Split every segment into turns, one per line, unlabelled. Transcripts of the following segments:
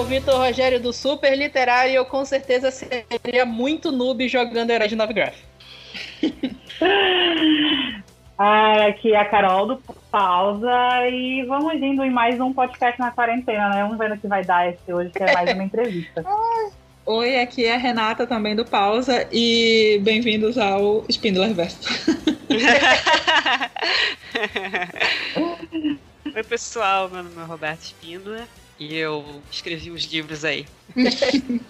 o Vitor Rogério do Super Literário e eu com certeza seria muito noob jogando Herói de Novigraph.
Ah, aqui é a Carol do Pausa e vamos indo em mais um podcast na quarentena, né? Vamos ver no que vai dar esse hoje, que é mais uma entrevista.
Oi, aqui é a Renata também do Pausa e bem-vindos ao Spindler Verso.
Oi, pessoal, meu nome é Roberto Spindler e eu escrevi uns livros aí.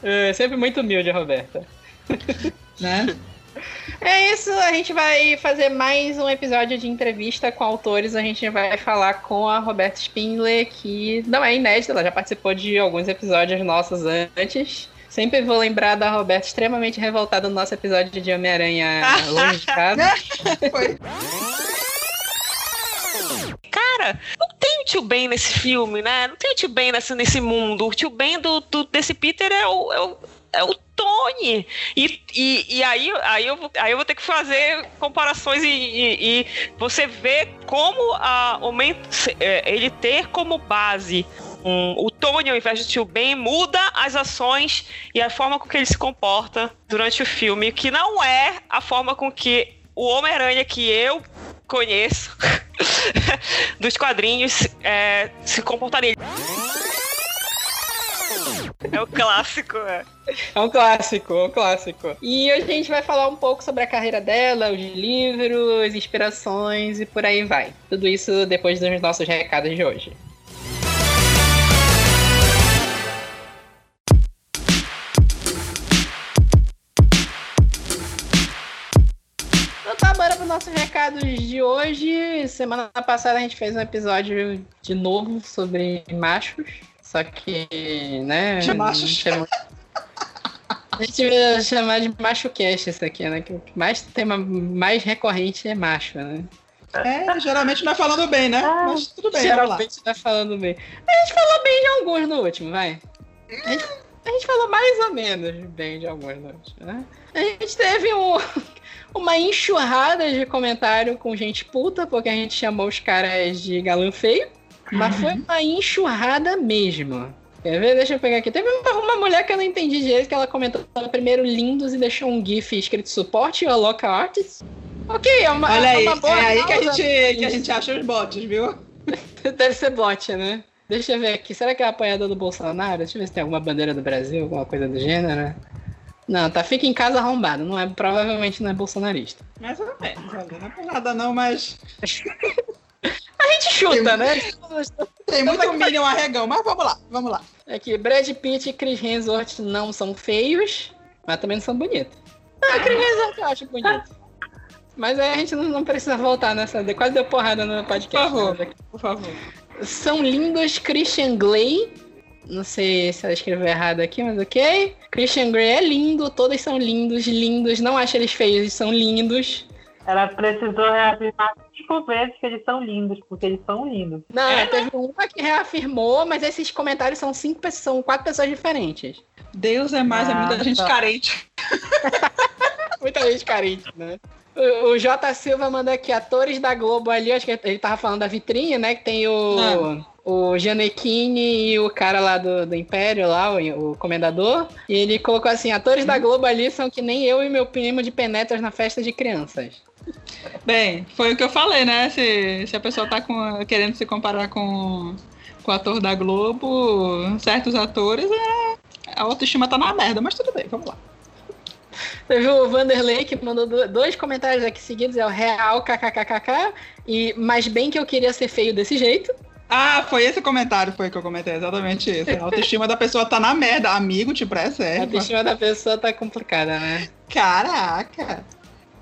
é, sempre muito humilde, Roberta.
Né?
É isso, a gente vai fazer mais um episódio de entrevista com autores. A gente vai falar com a Roberta Spindler, que não é inédita, ela já participou de alguns episódios nossos antes. Sempre vou lembrar da Roberta extremamente revoltada no nosso episódio de Homem-Aranha longe de casa.
Foi.
Cara, não tem o tio Ben nesse filme, né? Não tem o tio Ben nesse, nesse mundo. O tio Ben do, do, desse Peter é o, é o, é o Tony. E, e, e aí, aí, eu, aí eu vou ter que fazer comparações e, e, e você vê como a, é, ele ter como base um, o Tony, ao invés de tio Ben, muda as ações e a forma com que ele se comporta durante o filme, que não é a forma com que o Homem-Aranha que eu conheço dos quadrinhos é, se comportaria. É o clássico, é.
É um clássico, é um clássico. E hoje a gente vai falar um pouco sobre a carreira dela, os livros, inspirações e por aí vai. Tudo isso depois dos nossos recados de hoje. Recados de hoje. Semana passada a gente fez um episódio de novo sobre machos. Só que, né?
De machos.
A gente vai chamar de macho cast isso aqui, né? Que o mais tema mais recorrente é macho, né?
É, geralmente não é falando bem, né? Ah, Mas tudo bem,
Geralmente não é falando bem. A gente falou bem de alguns no último, vai. A gente, a gente falou mais ou menos bem de alguns no último, né? A gente teve um, uma enxurrada de comentário com gente puta, porque a gente chamou os caras de galã feio. Mas foi uma enxurrada mesmo. Quer ver? Deixa eu pegar aqui. Teve uma, uma, mulher que eu não entendi direito, que ela comentou primeiro lindos e deixou um GIF escrito suporte e local artists. Ok, é uma.
Olha
é
aí,
uma boa
é aí que a, gente, que a gente acha os bots, viu?
Deve ser bot, né? Deixa eu ver aqui. Será que é a apoiadora do Bolsonaro? Deixa eu ver se tem alguma bandeira do Brasil, alguma coisa do gênero. Não, tá fica em casa arrombado. Não é, provavelmente não é bolsonarista.
Mais ou menos, não é por nada não, mas.
A gente chuta,
tem,
né?
Tem muito Minion arregão, mas vamos lá, vamos lá.
É Brad Pitt e Chris Hemsworth não são feios, mas também não são bonitos. Ah, Chris Hemsworth eu acho bonito. Mas aí a gente não, não precisa voltar nessa. Quase deu porrada no podcast.
Por favor, né? por favor.
São lindos Christian Gley. Não sei se ela escreveu errado aqui, mas ok. Christian Grey é lindo, todos são lindos, lindos. Não acho eles feios, eles são lindos.
Ela precisou reafirmar cinco vezes que eles são lindos, porque eles são lindos.
Não, é, teve uma que reafirmou, mas esses comentários são cinco são quatro pessoas diferentes.
Deus é mais, ah, é muita gente tá. carente.
muita gente carente, né? O, J. Silva manda aqui, atores da Globo ali, acho que ele tava falando da vitrine, né? Que tem o. Ah o Gianecchini e o cara lá do, do Império, lá, o, o comendador. E ele colocou assim: atores da Globo ali são que nem eu e meu primo de penetras na festa de crianças.
Bem, foi o que eu falei, né? Se, se a pessoa tá com, querendo se comparar com, com o ator da Globo, certos atores, é, a autoestima tá na merda, mas tudo bem, vamos lá.
Teve o Vanderlei que mandou dois comentários aqui seguidos, é o real kkkk e mais bem que eu queria ser feio desse jeito.
Ah, foi esse comentário foi que eu comentei, exatamente isso. A autoestima da pessoa tá na merda, amigo, te presta
A autoestima da pessoa tá complicada, né?
Caraca!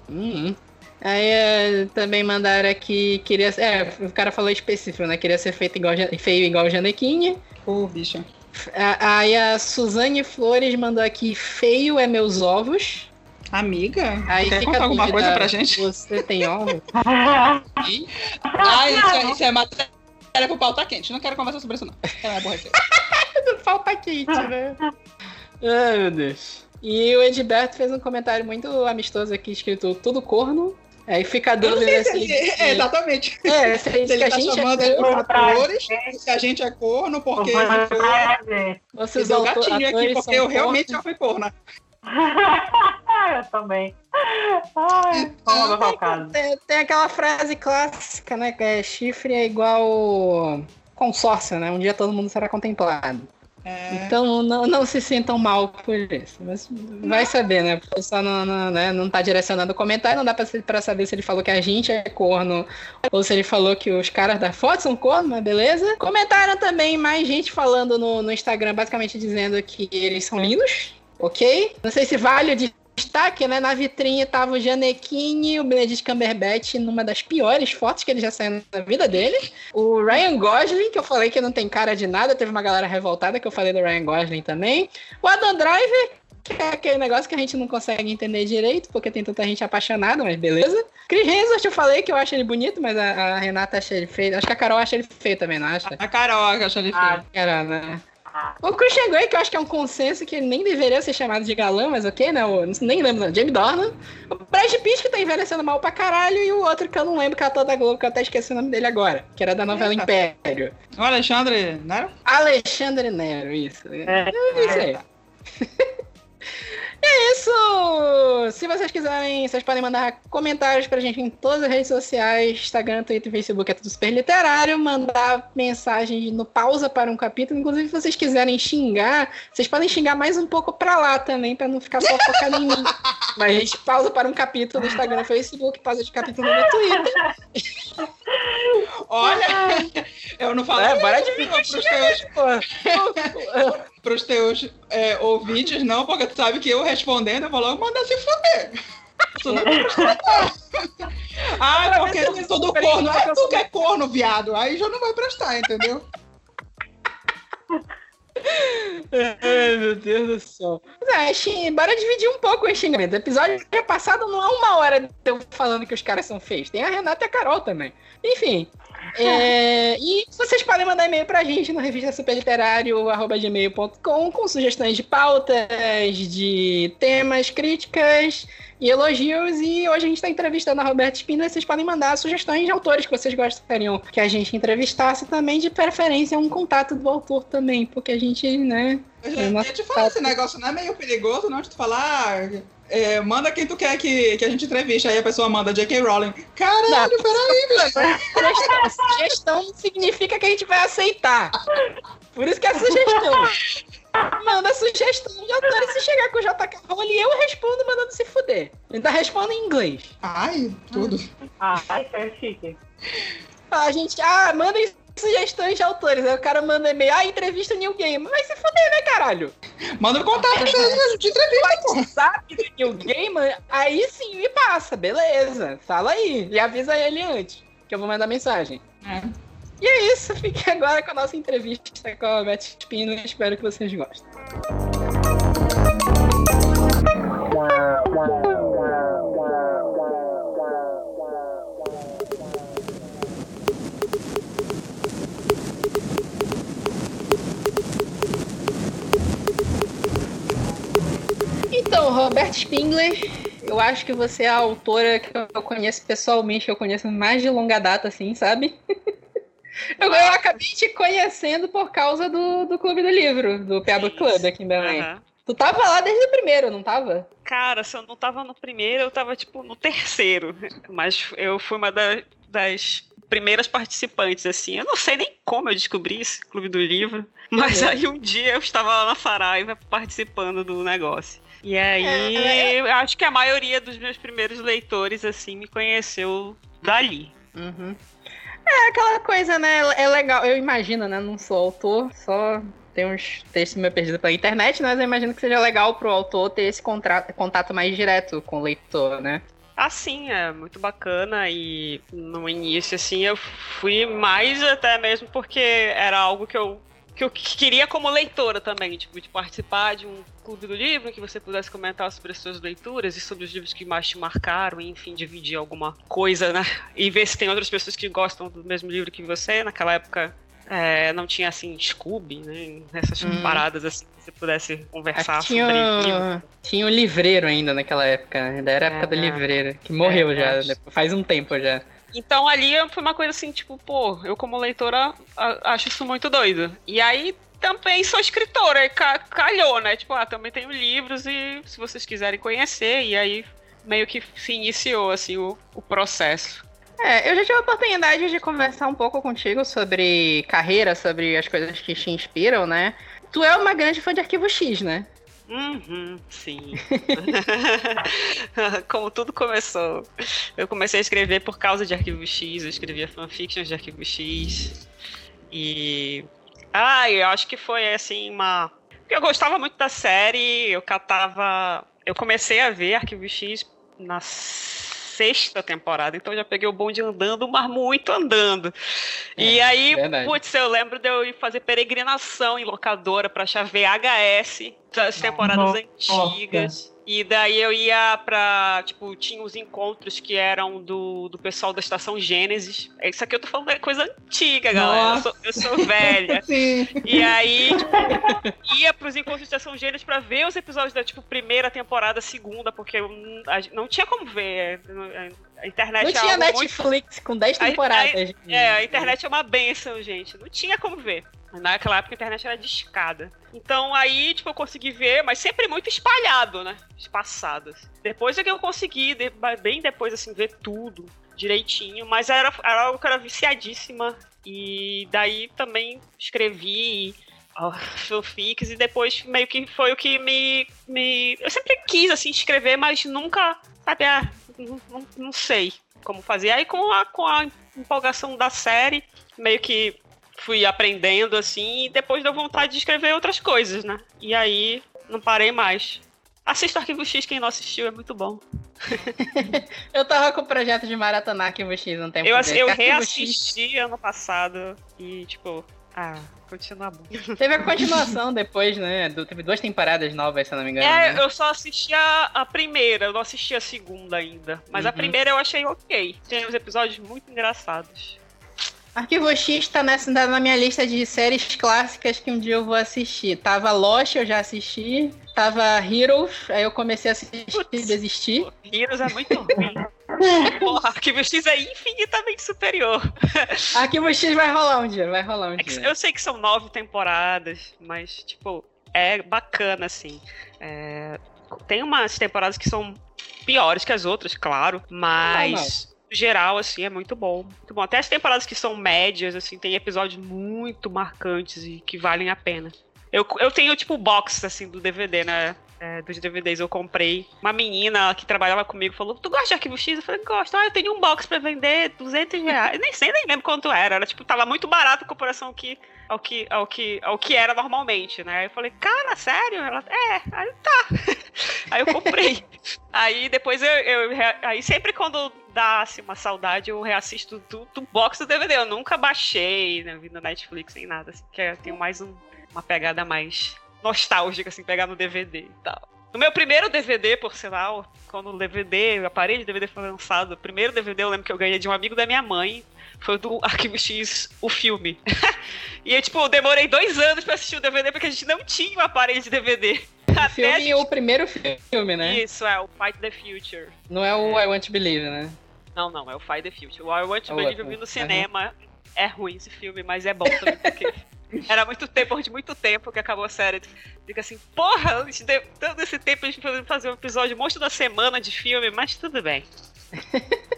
Uhum. Aí é, também mandaram aqui, queria é, o cara falou específico, né? Queria ser feito igual, feio igual o Janequinha.
Pô, bicho.
Aí a Suzane Flores mandou aqui, feio é meus ovos.
Amiga,
Aí
quer contar alguma coisa pra gente?
Você tem ovos?
ah, isso é, isso é matéria pro pau tá quente. Não quero conversar sobre isso, não. Quero aborrecer.
Do pau tá quente, né? Ai, meu Deus. E o Edberto fez um comentário muito amistoso aqui, escrito tudo corno. Aí fica a dúvida assim.
é, exatamente.
É, se,
Se ele
que a
tá
gente
chamando
é,
os
Pra
atores, se a gente é corno, porque ele foi.
gente.
Deu
auto-
gatinho aqui, porque
são
eu realmente já fui corna.
eu também. Ai,
Tem,
caso.
tem- tem aquela frase clássica, né? Que é chifre é igual consórcio, né? Um dia todo mundo será contemplado.
É,
Então não, não se sintam mal por isso. Mas vai saber, né? O pessoal não, não, né, não tá direcionando o comentário, não dá pra saber se ele falou que a gente é corno ou se ele falou que os caras da foto são corno, mas beleza. Comentaram também mais gente falando no, no Instagram, basicamente dizendo que eles são lindos, ok? Não sei se vale o destaque, né? Na vitrine tava o Janequine e o Benedict Cumberbatch numa das piores fotos que ele já saiu na vida dele. O Ryan Gosling, que eu falei que não tem cara de nada, teve uma galera revoltada que eu falei do Ryan Gosling também. O Adam Driver, que é aquele negócio que a gente não consegue entender direito, porque tem tanta gente apaixonada, mas beleza. Chris Hemsworth, eu falei que eu acho ele bonito, mas a, a Renata acha ele feio. Acho que a Carol acha ele feio também, não acha?
a Carol acha ele feio.
Ah,
Carol, né? O Christian Grey, que eu acho que é um consenso que ele nem deveria ser chamado de galã, mas ok, né? O, nem lembro, não. Jamie Dornan. O Brad Pitt, que tá envelhecendo mal pra caralho. E o outro que eu não lembro, que é ator da Globo, que eu até esqueci o nome dele agora. Que era da novela
Eita.
Império.
O Alexandre, né?
Alexandre Nero, isso.
É,
É isso aí. É isso! Se vocês quiserem, vocês podem mandar comentários pra gente em todas as redes sociais, Instagram, Twitter, Facebook, é tudo super literário, mandar mensagens no pausa para um capítulo. Inclusive, se vocês quiserem xingar, vocês podem xingar mais um pouco pra lá também, pra não ficar só focado em mim. Mas a gente pausa para um capítulo no Instagram e Facebook, pausa de capítulo no Twitter.
Olha, eu não falei
É,
isso
de
pros teus,
Pô,
pros teus é, ouvintes, não, porque tu sabe que eu respondendo, eu vou logo mandar se fuder. Tu não vai prestar, não. Ah, porque
eu sou
do corno. É
eu
tu
sou-
que é corno, viado. Aí já não vai prestar, entendeu?
Ai, meu Deus do céu. Mas é, bora dividir um pouco o xingamento. O episódio passado não é uma hora de eu falando que os caras são feios. Tem a Renata e a Carol também. Enfim. É, e vocês podem mandar e-mail pra gente no revista superliterário.gmail.com com sugestões de pautas, de temas, críticas e elogios. E hoje a gente está entrevistando a Roberta Espina. Vocês podem mandar sugestões de autores que vocês gostariam que a gente entrevistasse também, de preferência um contato do autor também, porque a gente, né,
Eu,
É,
já- eu te falo, esse negócio não é meio perigoso, não, de tu falar. É, manda quem tu quer que, que a gente entreviste. Aí a pessoa manda J.K. Rowling. Caralho, peraí, bicho.
Sugestão, sugestão não significa que a gente vai aceitar. Por isso que é sugestão. Manda sugestão de autores. Se chegar com o JK Rowling, eu respondo mandando se fuder. Ainda respondo em inglês.
Ai, tudo.
Ai, que é chique.
A gente, ah, mandem sugestões de autores. Aí o cara manda e-mail, ah, entrevista o New Game. Vai se fuder, né, caralho?
Manda um contato gente de entrevista, pô.
Sabe do New Game? Aí sim me passa, beleza. Fala aí. E avisa ele antes, que eu vou mandar mensagem.
É.
E é isso, fique agora com a nossa entrevista com a Beth Espino. Espero que vocês gostem. Então, Robert Spingler, eu acho que você é a autora que eu conheço pessoalmente, que eu conheço mais de longa data, assim, sabe? Eu, eu acabei te conhecendo por causa do, do Clube do Livro, do Piaba Club aqui em Belém.
Aham.
Tu tava lá desde o primeiro, não tava?
Cara, se eu não tava no primeiro, eu tava, tipo, no terceiro. Mas eu fui uma da- das primeiras participantes, assim. Eu não sei nem como eu descobri esse Clube do Livro. Mas
Uhum.
aí um dia eu estava lá na Saraiva participando do negócio. E aí,
É,
eu acho que a maioria dos meus primeiros leitores, assim, me conheceu dali.
Uhum. É aquela coisa, né? É legal. Eu imagino, né? Não sou autor, só tem uns textos meio perdidos pela internet, mas eu imagino que seja legal pro autor ter esse contra- contato mais direto com o leitor, né?
Assim, é muito bacana e no início, assim, eu fui mais até mesmo porque era algo que eu, que eu queria como leitora também, tipo, de participar de um clube do livro, que você pudesse comentar sobre as suas leituras e sobre os livros que mais te marcaram, e, enfim, dividir alguma coisa, né? E ver se tem outras pessoas que gostam do mesmo livro que você. Naquela época É, não tinha assim, Scooby, né? Essas
Hum.
paradas assim, que você pudesse conversar
tinha,
sobre
o- tinha o livreiro ainda naquela época, né? Ainda era a época do
É.
livreiro, que morreu
É,
já, depois- faz um tempo já.
Então ali foi uma coisa assim, tipo, pô, eu como leitora acho isso muito doido. E aí também sou escritora, e ca- calhou, né? Tipo, ah, também tenho livros e se vocês quiserem conhecer, e aí meio que se iniciou assim o, o processo.
É, eu já tive a oportunidade de conversar um pouco contigo sobre carreira, sobre as coisas que te inspiram, né? Tu é uma grande fã de Arquivo X, né?
Uhum, sim. Como tudo começou. Eu comecei a escrever por causa de Arquivo X, eu escrevia fanfictions de Arquivo X. E. Ah, eu acho que foi assim uma. Porque eu gostava muito da série, eu catava. Eu comecei a ver Arquivo X na sexta temporada, então eu já peguei o bonde andando, mas muito andando. e aí,
verdade.
putz, eu lembro de eu ir fazer peregrinação em locadora pra achar VHS das temporadas
Nossa.
antigas. E daí eu ia pra. Tipo, tinha os encontros que eram do, do pessoal da estação Gênesis. Isso aqui eu tô falando é coisa antiga, galera. Eu sou, eu sou velha.
Sim.
E aí, tipo, ia pros encontros de estação Gênesis pra ver os episódios da, tipo, primeira temporada, segunda, porque eu não, a tinha como ver. A, a internet
Não
é
tinha
algo muito
Netflix com 10
Aí-
temporadas.
é, a internet é uma benção, gente. Não tinha como ver. Naquela época a internet era de escada. Então aí, tipo, eu consegui ver, mas sempre muito espalhado, né? Espaçadas. Depois é que eu consegui, bem depois, assim, ver tudo direitinho. Mas era, era algo que era viciadíssima. E daí também escrevi fanfics e depois meio que foi o que me, me. Eu sempre quis, assim, escrever, mas nunca, sabe, ah, não, não, não sei como fazer. Aí com a, com a empolgação da série, meio que fui aprendendo assim, e depois deu vontade de escrever outras coisas, né? E aí não parei mais. Assista Arquivo X, quem não assistiu, é muito bom.
Eu tava com o projeto de maratonar Arquivo X um tempo
Eu,
desse.
eu
Arquivo
reassisti ano passado e, tipo, ah, continua bom.
X Teve a continuação depois, né? do- teve duas temporadas novas, se eu não me engano.
É,
né?
eu só assisti a, a primeira, eu não assisti a segunda ainda. Mas a
Uhum.
primeira eu achei ok. Tem uns episódios muito engraçados.
Arquivo X tá nessa, tá na minha lista de séries clássicas que um dia eu vou assistir. Tava Lost, eu já assisti. Tava Heroes, aí eu comecei a assistir e desisti.
Heroes é muito ruim. Porra, Arquivo X é infinitamente superior.
Arquivo X vai rolar um dia, vai rolar um
É
dia.
eu sei que são nove temporadas, mas, tipo, é bacana, assim. É, Tem umas temporadas que são piores que as outras, claro, mas. Geral, assim, é muito bom. Muito bom. Até as temporadas que são médias, assim, tem episódios muito marcantes e que valem a pena. Eu, eu tenho, tipo, box, assim, do DVD, né? É, dos DVDs eu comprei. Uma menina que trabalhava comigo falou: Tu gosta de arquivo X? Eu falei: Gosto. Ah, eu tenho um box pra vender, 200 reais. Nem sei, nem lembro quanto era. Era, tipo, tava muito barato em comparação ao que, ao que, ao que, ao que era normalmente, né? Aí eu falei: Cara, sério? Ela: É. Aí tá. aí eu comprei. aí depois eu, eu Aí sempre quando dá assim, uma saudade, eu reassisto do, do box do DVD. Eu nunca baixei, né? Vi no Netflix nem nada. Assim, que eu tenho mais um, uma pegada mais nostálgica, assim, pegar no DVD e tal. No meu primeiro DVD, por sinal, quando o DVD, o aparelho de DVD foi lançado, o primeiro DVD eu lembro que eu ganhei de um amigo da minha mãe, foi do Arquivo X, o filme. e eu, tipo, demorei dois anos pra assistir o DVD porque a gente não tinha um aparelho de DVD.
O
Até
filme
gente...
o primeiro filme, né?
Isso, é o Fight the Future.
Não é o I Want to Believe, né?
Não, não, é o Fight the Future. O I Want to Believe eu vi no cinema. É ruim esse filme, mas é bom também, porque era muito tempo, de muito tempo que acabou a série. Fica assim, porra, a gente deu todo esse tempo a gente foi fazer um episódio monstro da semana de filme, mas tudo bem.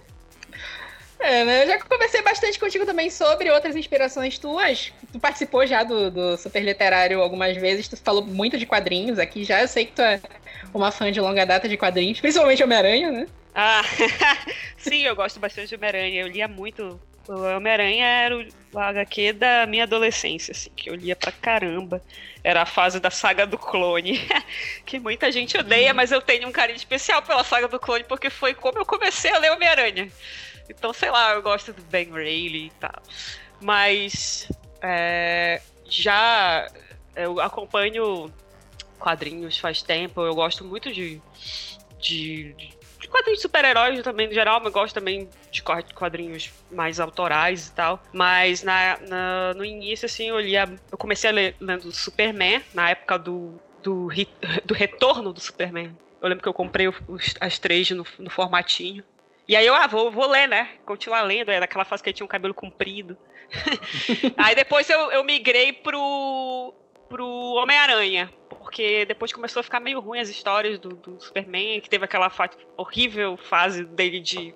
É, né? Eu já conversei bastante contigo também sobre outras inspirações tuas. Tu participou já do, do Super Literário algumas vezes, tu falou muito de quadrinhos aqui já. Eu sei que tu é uma fã de longa data de quadrinhos, principalmente Homem-Aranha, né?
Ah, sim, eu gosto bastante de Homem-Aranha. Eu lia muito. O Homem-Aranha era o HQ da minha adolescência, assim, que eu lia pra caramba. Era a fase da saga do clone, que muita gente odeia, mas eu tenho um carinho especial pela saga do clone, porque foi como eu comecei a ler Homem-Aranha. Então, sei lá, eu gosto do Ben Reilly e tal. Mas é, já eu acompanho quadrinhos faz tempo, eu gosto muito de, de, de quadrinhos de super-heróis também, no geral, eu gosto também de quadrinhos mais autorais e tal. Mas na, na no início, assim, eu lia. Eu comecei a ler lendo Superman, na época do, do, do retorno do Superman. Eu lembro que eu comprei os, as três no, no formatinho. E aí eu, ah, vou, vou ler, né? Continuar lendo. Era aquela fase que ele tinha um cabelo comprido. aí depois eu, eu migrei pro, pro Homem-Aranha. Porque depois começou a ficar meio ruim as histórias do, do Superman, que teve aquela fa horrível fase dele de,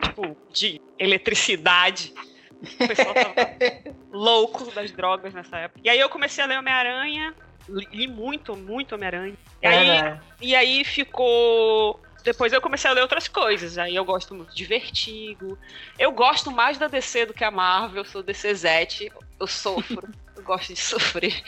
tipo, de eletricidade. O pessoal tava louco das drogas nessa época. E aí eu comecei a ler Homem-Aranha, li muito, muito Homem-Aranha. E, aí, e aí ficou depois eu comecei a ler outras coisas. Aí eu gosto muito de Vertigo. Eu gosto mais da DC do que a Marvel. Eu sou DC Zete. Eu sofro. eu gosto de sofrer.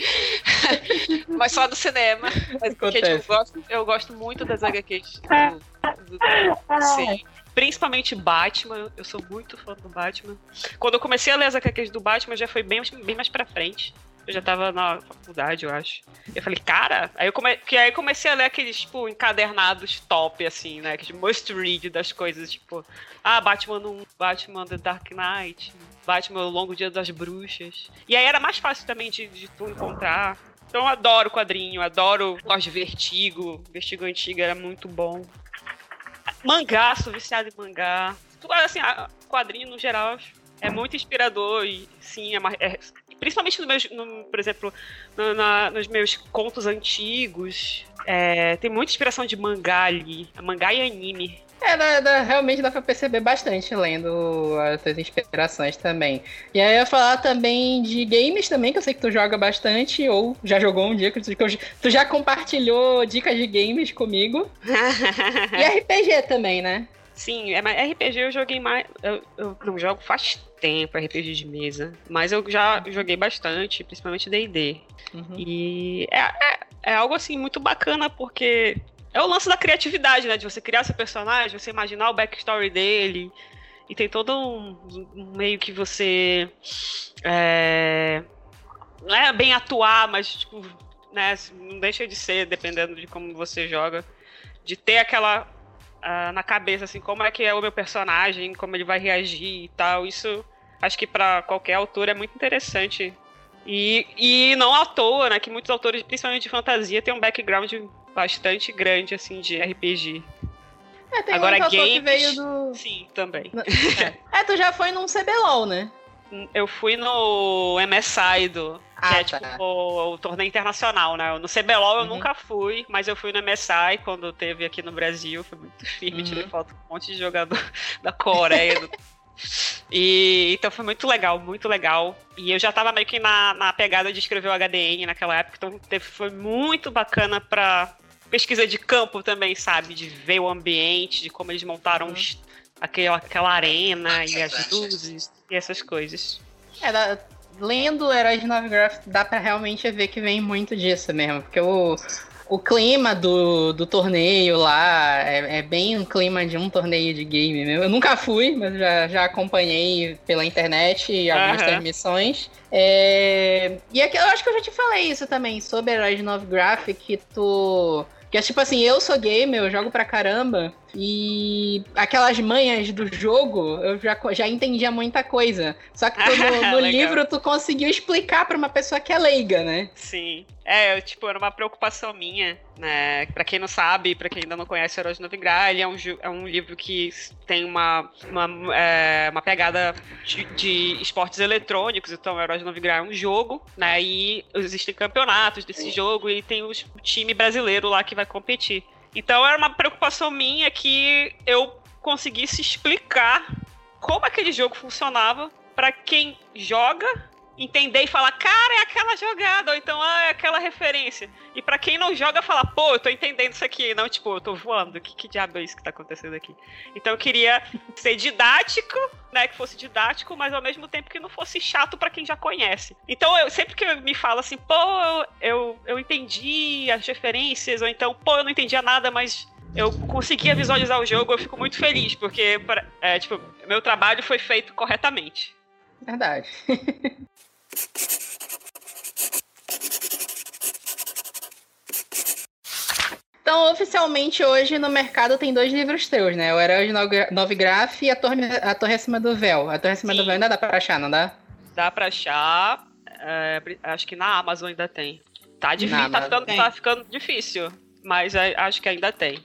Mas só do cinema. Mas porque tipo, eu, gosto, eu gosto muito das HQs do, do, do Principalmente Batman. Eu sou muito fã do Batman. Quando eu comecei a ler as HQs do Batman, já foi bem, bem mais pra frente. Eu já tava na faculdade, eu acho. Eu falei, cara, aí eu, come... que aí comecei a ler aqueles, tipo, encadernados top, assim, né? Aqueles must read das coisas, tipo, ah, Batman 1, Batman The Dark Knight, Batman O Longo Dia das Bruxas. E aí era mais fácil também de, de tu encontrar. Então eu adoro quadrinho, adoro de Vertigo. Vertigo antigo era muito bom. Mangá, sou viciado em mangá. Assim, quadrinho no geral é muito inspirador e sim, é, é principalmente no meus, no, por exemplo, no, na, nos meus contos antigos, é, tem muita inspiração de mangá ali, mangá e anime.
É, dá, dá, realmente dá pra perceber bastante lendo essas inspirações também. E aí eu ia falar também de games também, que eu sei que tu joga bastante, ou já jogou um dia, que tu, que tu já compartilhou dicas de games comigo. e RPG também, né?
Sim, é, mas RPG eu joguei mais. Eu, eu não jogo faz tempo RPG de mesa, mas eu já joguei bastante, principalmente DD. Uhum. E é, é, é, algo assim muito bacana porque é o lance da criatividade, né? De você criar seu personagem, você imaginar o backstory dele. E tem todo um, um meio que você. É, não é bem atuar, mas tipo, né, não deixa de ser, dependendo de como você joga, de ter aquela uh, na cabeça, assim, como é que é o meu personagem, como ele vai reagir e tal. Isso acho que para qualquer autor é muito interessante. E, e não à toa, né, que muitos autores, principalmente de fantasia, têm um background bastante grande, assim, de RPG.
É, tem Agora, games, que veio do...
Sim, também.
É. é, tu já foi num CBLOL, né?
Eu fui no MSI do. Ah, que é tá. tipo o, o, torneio internacional, né? No CBLOL eu uhum. nunca fui, mas eu fui no MSI quando teve aqui no Brasil. Foi muito firme, uhum. tirei foto com um monte de jogador da Coreia, do e então foi muito legal, muito legal. E eu já tava meio que na, na pegada de escrever o HDN naquela época, então teve, foi muito bacana pra pesquisa de campo também, sabe? De ver o ambiente, de como eles montaram uhum. aquela, aquela arena e as luzes e essas coisas.
É, da, lendo Heróis de Novigraph dá pra realmente ver que vem muito disso mesmo, porque o, o clima do, do torneio lá é, é, bem um clima de um torneio de game mesmo. Eu nunca fui, mas já, já acompanhei pela internet e algumas uhum. transmissões. É... E aqui, eu acho que eu já te falei isso também, sobre Heróis de Novigraph, que tu que é tipo assim, eu sou gamer, eu jogo pra caramba. E aquelas manhas do jogo, eu já, já entendia muita coisa. Só que no, no livro tu conseguiu explicar pra uma pessoa que é leiga, né?
Sim. É, eu, tipo, era uma preocupação minha, né? Pra quem não sabe, pra quem ainda não conhece Herói de Novigrad, ele é um, é um livro que tem uma, uma, é, uma pegada de, de, esportes eletrônicos, então Herói de Novigrad é um jogo, né? E existem campeonatos desse jogo e tem os, o time brasileiro lá que vai competir. Então era uma preocupação minha que eu conseguisse explicar como aquele jogo funcionava para quem joga entender e falar, cara, é aquela jogada, ou então, ah, é aquela referência. E para quem não joga, falar, pô, eu tô entendendo isso aqui, não, tipo, eu tô voando, que, que diabo é isso que tá acontecendo aqui? Então eu queria ser didático, né, que fosse didático, mas ao mesmo tempo que não fosse chato para quem já conhece. Então eu sempre que eu me falo assim, pô, eu, eu entendi as referências, ou então, pô, eu não entendia nada, mas eu conseguia visualizar o jogo, eu fico muito feliz, porque, é, tipo, meu trabalho foi feito corretamente.
Verdade. Então oficialmente, hoje no mercado tem dois livros teus, né? O Herói de Novigraph e a Torre, a Torre Acima do Véu. A Torre Acima
Sim.
do Véu ainda dá pra achar, não dá?
Dá pra achar. é, acho que na Amazon ainda tem. Tá difícil, tá ficando, tá ficando difícil. Mas é, acho que ainda tem.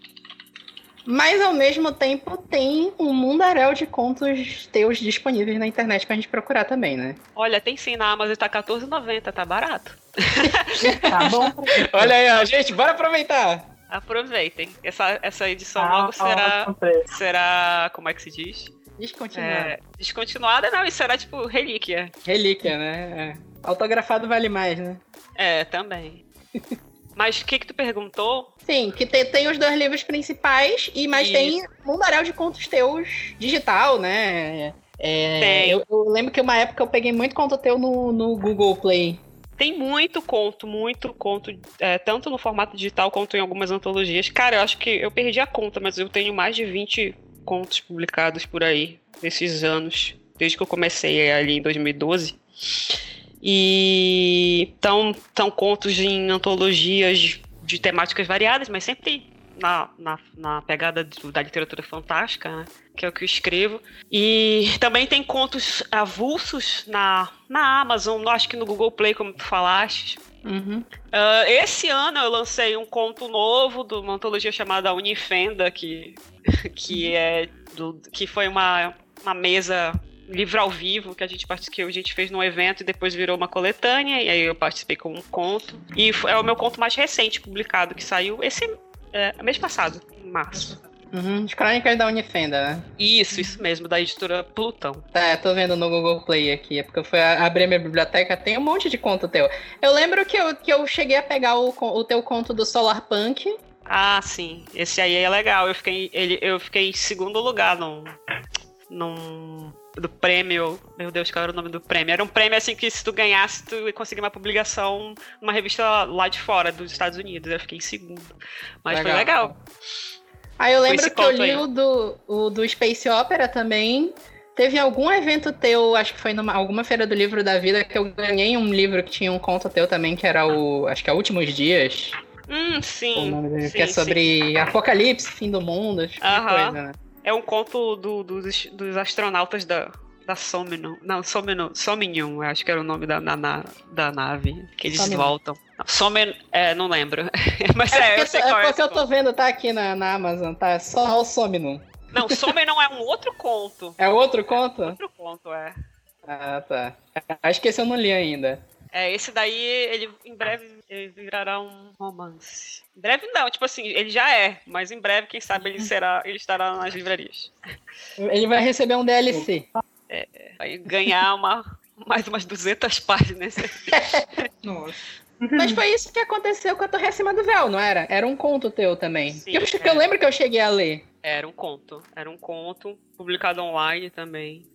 Mas, ao mesmo tempo, tem um mundaréu de contos teus disponíveis na internet pra gente procurar também, né?
Olha, tem sim na Amazon, tá R$14,90, tá barato.
Tá bom?
Olha aí, ó, gente, bora aproveitar!
Aproveitem. Essa, essa edição
Ah,
logo será. Será. Como é que se diz?
Descontinuar.
É, descontinuada, não, e será tipo relíquia.
Relíquia, né? É. Autografado vale mais, né?
É, também. Mas o que que tu perguntou?
Sim, que tem, tem os dois livros principais, e mas
Isso.
tem um mundaréu de contos teus digital, né? É,
Tem.
Eu, eu lembro que uma época eu peguei muito conto teu no, no Google Play.
Tem muito conto, muito conto, é, tanto no formato digital quanto em algumas antologias. Cara, eu acho que eu perdi a conta, mas eu tenho mais de 20 contos publicados por aí, nesses anos, desde que eu comecei ali em 2012. E então, são contos em antologias de, temáticas variadas, mas sempre na, na, na pegada do- da literatura fantástica, né? que é o que eu escrevo. E também tem contos avulsos na, na Amazon, acho que no Google Play, como tu falaste.
Uhum.
Ah, esse ano eu lancei um conto novo de uma antologia chamada Unifenda, que, que, é do, que foi uma, uma mesa livro ao vivo que a gente participou, que a gente fez num evento e depois virou uma coletânea, e aí eu participei com um conto. E é o meu conto mais recente publicado, que saiu esse é, mês passado, em março.
Uhum. As Crônicas da Unifenda, né?
Isso, isso mesmo, da editora Plutão.
Tá, tô vendo no Google Play aqui, é porque eu fui a- abrir minha biblioteca, tem um monte de conto teu. Eu lembro que eu, que eu cheguei a pegar o, o teu conto do Solar Punk.
Ah, sim. Esse aí é legal. Eu fiquei, ele, eu fiquei em segundo lugar num, num do prêmio. Meu Deus, qual era o nome do prêmio? Era um prêmio assim que se tu ganhasse, tu ia conseguir uma publicação numa revista lá de fora, dos Estados Unidos. Eu fiquei em segundo. Mas foi legal.
Aí eu
Foi
lembro que eu li
aí.
o do, o do Space Opera também. Teve algum evento teu, acho que foi numa alguma feira do livro da vida, que eu ganhei um livro que tinha um conto teu também, que era o. Acho que é Últimos Dias.
Hum,
o
sim.
nome dele,
sim,
que é
sim.
sobre apocalipse, fim do mundo, tipo de
Aham.
coisa, né?
É um conto do- dos, dos astronautas da, da Somnium. Não, Somnium, Somnium, acho que era o nome da, na- na- da nave. Que eles
Somnium.
voltam. Somnium, é, não lembro. Mas
É,
é,
porque,
eu sei
é
qual é
porque eu tô vendo, tá aqui na, na Amazon, tá? Só o Somnum.
Não, Sommer não é um outro conto.
É outro conto?
Outro conto, é.
Ah, tá. Acho que esse eu não li ainda.
É, esse daí, ele em breve ele virará um romance. Em breve não, tipo assim, ele já é, mas em breve, quem sabe, ele será, ele estará nas livrarias.
Ele vai receber um DLC.
Vai ganhar uma, mais umas 200 páginas.
Nossa.
Mas foi isso que aconteceu com a Torre Acima do Véu, não era? Era um conto teu também.
Sim,
eu,
é.
eu lembro que eu cheguei a ler.
Era um conto, era um conto publicado online também.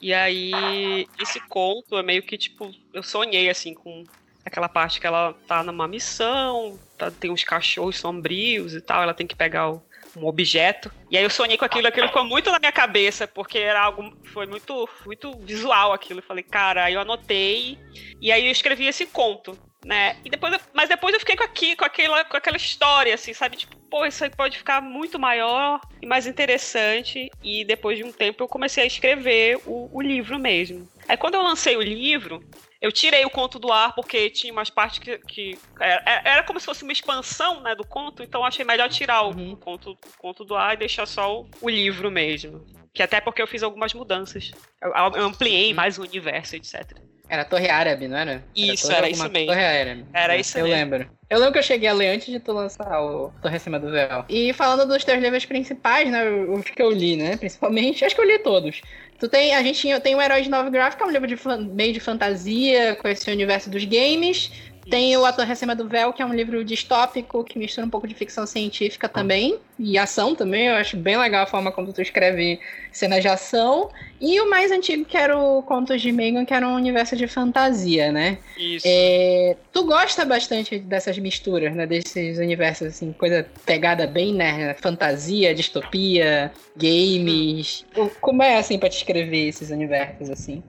E aí, esse conto é meio que tipo, eu sonhei assim com aquela parte que ela tá numa missão, tá- tem uns cachorros sombrios e tal, ela tem que pegar o- um objeto. E aí eu sonhei com aquilo, aquilo ficou muito na minha cabeça, porque era algo, foi muito, muito visual aquilo. Eu falei, cara, aí eu anotei, e aí eu escrevi esse conto. Né? E depois eu- mas depois eu fiquei com, aqui, com, aquela, com aquela história, assim, sabe? Tipo, pô, isso aí pode ficar muito maior e mais interessante. E depois de um tempo eu comecei a escrever o, o livro mesmo. Aí quando eu lancei o livro, eu tirei o conto do ar porque tinha umas partes que. que era, era como se fosse uma expansão né, do conto, então eu achei melhor tirar o,
Uhum.
conto, o conto do ar e deixar só o, o livro mesmo. Que até porque eu fiz algumas mudanças. Eu, eu ampliei mais o universo, etc.
Era Torre Árabe, não era?
Isso, era
alguma-
isso mesmo.
Torre Árabe.
Era
É,
isso
eu
mesmo.
lembro. Eu lembro que eu cheguei a ler antes de tu lançar o Torre Acima do Véu. E falando dos teus livros principais, né? Os que eu li, né? Principalmente, acho que eu li todos. Tu tem, a gente tem o Herói de Nova Gráfica, um livro de fan- meio de fantasia, com esse universo dos games. Tem o A Torre Acima do Véu, que é um livro distópico que mistura um pouco de ficção científica também. E ação também. Eu acho bem legal a forma como tu escreve cenas de ação. E o mais antigo, que era o Contos de Megan, que era um universo de fantasia, né?
Isso.
É, tu gosta bastante dessas misturas, né? Desses universos, assim, coisa pegada bem, né? Fantasia, distopia, games. O- Como é, assim, pra te escrever esses universos, assim?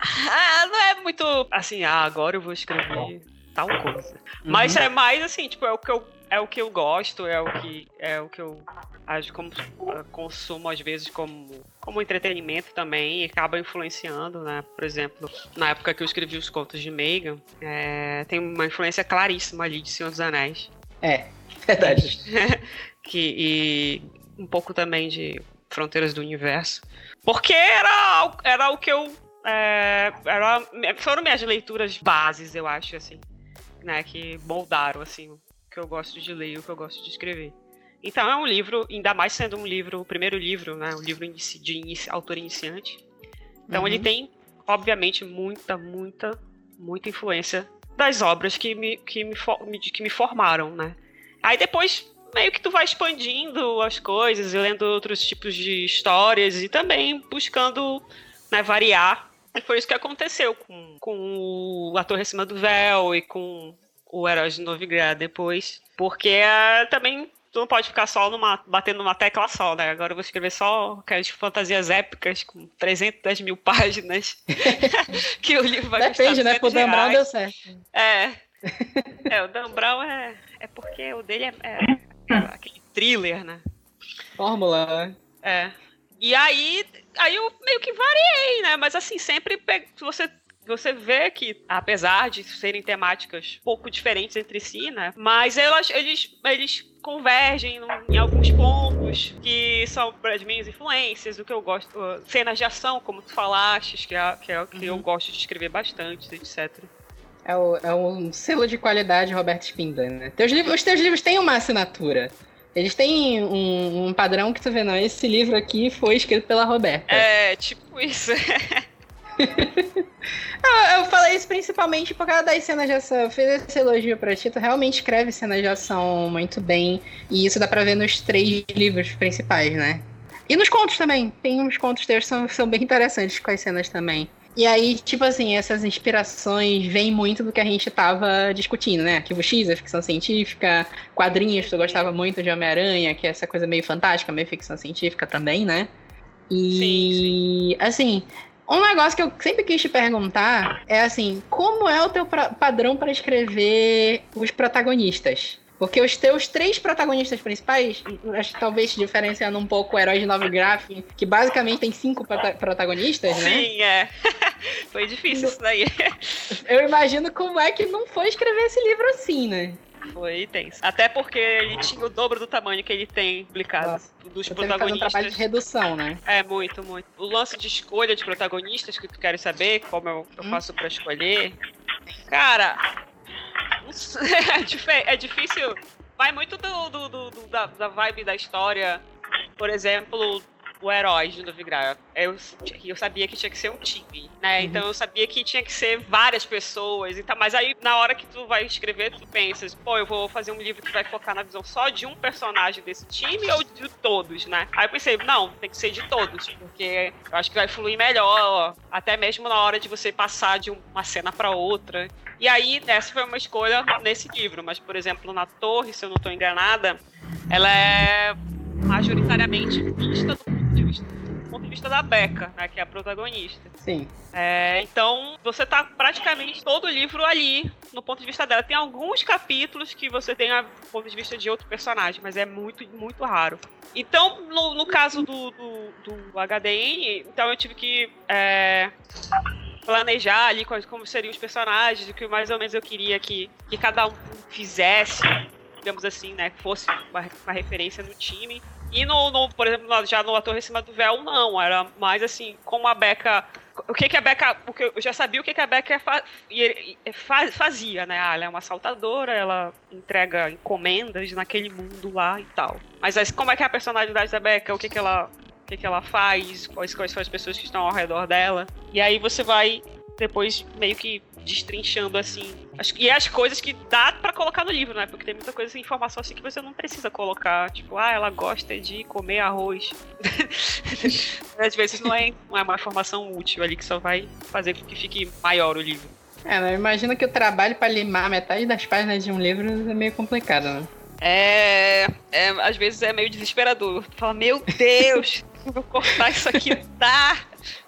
Ah, não é muito assim, ah, agora eu vou escrever tal coisa. Uhum. Mas é mais assim, tipo, é o que eu é o que eu gosto, é o que é o que eu acho como consumo às vezes como como entretenimento também e acaba influenciando, né? Por exemplo, na época que eu escrevi os contos de Megan, é, tem uma influência claríssima ali de Senhor dos Anéis.
É, verdade.
que e um pouco também de Fronteiras do Universo, porque era era o que eu é, era, foram minhas leituras bases, eu acho assim, né? Que moldaram assim que eu gosto de ler e o que eu gosto de escrever. Então é um livro, ainda mais sendo um livro, o primeiro livro, né, um livro de inici, autor iniciante. Então uhum. ele tem, obviamente, muita, muita, muita influência das obras que me, que me, que me formaram, né? Aí depois meio que tu vai expandindo as coisas e lendo outros tipos de histórias e também buscando né, variar. E foi isso que aconteceu com, com o Ator Acima do Véu e com o Herói de Novigrad depois. Porque é, também tu não pode ficar só numa, batendo numa tecla só, né? Agora eu vou escrever só aquelas fantasias épicas com 300 mil páginas. que o livro vai
Depende, né? Pro Dan Brown deu certo.
É. É, o Dan Brown é, é porque o dele é, é, é aquele thriller, né?
Fórmula, né?
É. E aí, aí eu meio que variei, né? Mas assim, sempre se você você vê que, apesar de serem temáticas pouco diferentes entre si, né? Mas elas, eles, eles convergem em alguns pontos que são as minhas influências, o que eu gosto, cenas de ação, como tu falaste, que é, que é o que uhum. eu gosto de escrever bastante, etc.
É, o, é um selo de qualidade Roberto Spindler, né? Teus livros, os teus livros têm uma assinatura. Eles têm um, um, padrão que tu vê, não, esse livro aqui foi escrito pela Roberta.
É, tipo isso.
eu, falei isso principalmente por causa das cenas de ação. Eu fiz esse elogio pra ti, tu realmente escreve cenas de ação muito bem. E isso dá pra ver nos três livros principais, né? E nos contos também. Tem uns contos teus que são, são bem interessantes com as cenas também. E aí, tipo assim, essas inspirações vêm muito do que a gente tava discutindo, né? Arquivo X, a ficção científica, quadrinhos, tu gostava muito de Homem-Aranha, que é essa coisa meio fantástica, meio ficção científica também, né? E, sim, sim. assim, um negócio que eu sempre quis te perguntar é assim, como é o teu padrão para escrever os protagonistas? Porque os teus três protagonistas principais, acho que talvez diferenciando um pouco o Herói de Nova Graph, que basicamente tem cinco prota protagonistas,
né? Sim, é. Foi difícil isso daí.
Eu imagino como é que não foi escrever esse livro assim, né?
Foi tenso. Até porque ele tinha o dobro do tamanho que ele tem publicado Nossa, dos protagonistas. Um
trabalho de redução, né?
É, muito, muito. O lance de escolha de protagonistas que tu queres saber, como eu, eu hum. faço para escolher. Cara, é, é difícil. Vai muito do, do, do, do da, da vibe da história. Por exemplo, o herói de Novigrad. Eu, eu sabia que tinha que ser um time, né? Uhum. Então eu sabia que tinha que ser várias pessoas. Então, mas aí, na hora que tu vai escrever, tu pensas, pô, eu vou fazer um livro que vai focar na visão só de um personagem desse time ou de todos, né? Aí eu pensei, não, tem que ser de todos, porque eu acho que vai fluir melhor, até mesmo na hora de você passar de uma cena para outra. E aí, essa foi uma escolha nesse livro, mas, por exemplo, na Torre, se eu não estou enganada, ela é majoritariamente vista do de vista, do ponto de vista da Becca, né, que é a protagonista.
Sim.
É, então, você tá praticamente todo o livro ali, no ponto de vista dela. Tem alguns capítulos que você tem a ponto de vista de outro personagem, mas é muito, muito raro. Então, no, no caso do, do, do, HDN, então eu tive que é, planejar ali como seriam os personagens, o que mais ou menos eu queria que, que cada um fizesse digamos assim, né, que fosse uma, uma referência no time. E no, no, por exemplo, já no Ator em Cima do Véu, não. Era mais assim, como a Becca. O que, que a Becca. Porque eu já sabia o que, que a Becca fa, fazia, né? Ah, ela é uma assaltadora, ela entrega encomendas naquele mundo lá e tal. Mas como é que é a personalidade da Becca? O que, que ela. O que, que ela faz? Quais, quais são as pessoas que estão ao redor dela? E aí você vai depois meio que destrinchando assim. As, e as coisas que dá para colocar no livro, né? Porque tem muita coisa, informação assim que você não precisa colocar. Tipo, ah, ela gosta de comer arroz. Às vezes não é, não é uma informação útil ali que só vai fazer com que fique maior o livro.
É, né? imagina que o trabalho para limar metade das páginas de um livro é meio complicado, né?
É, é, às vezes é meio desesperador. Fala, meu Deus, vou cortar isso aqui, tá?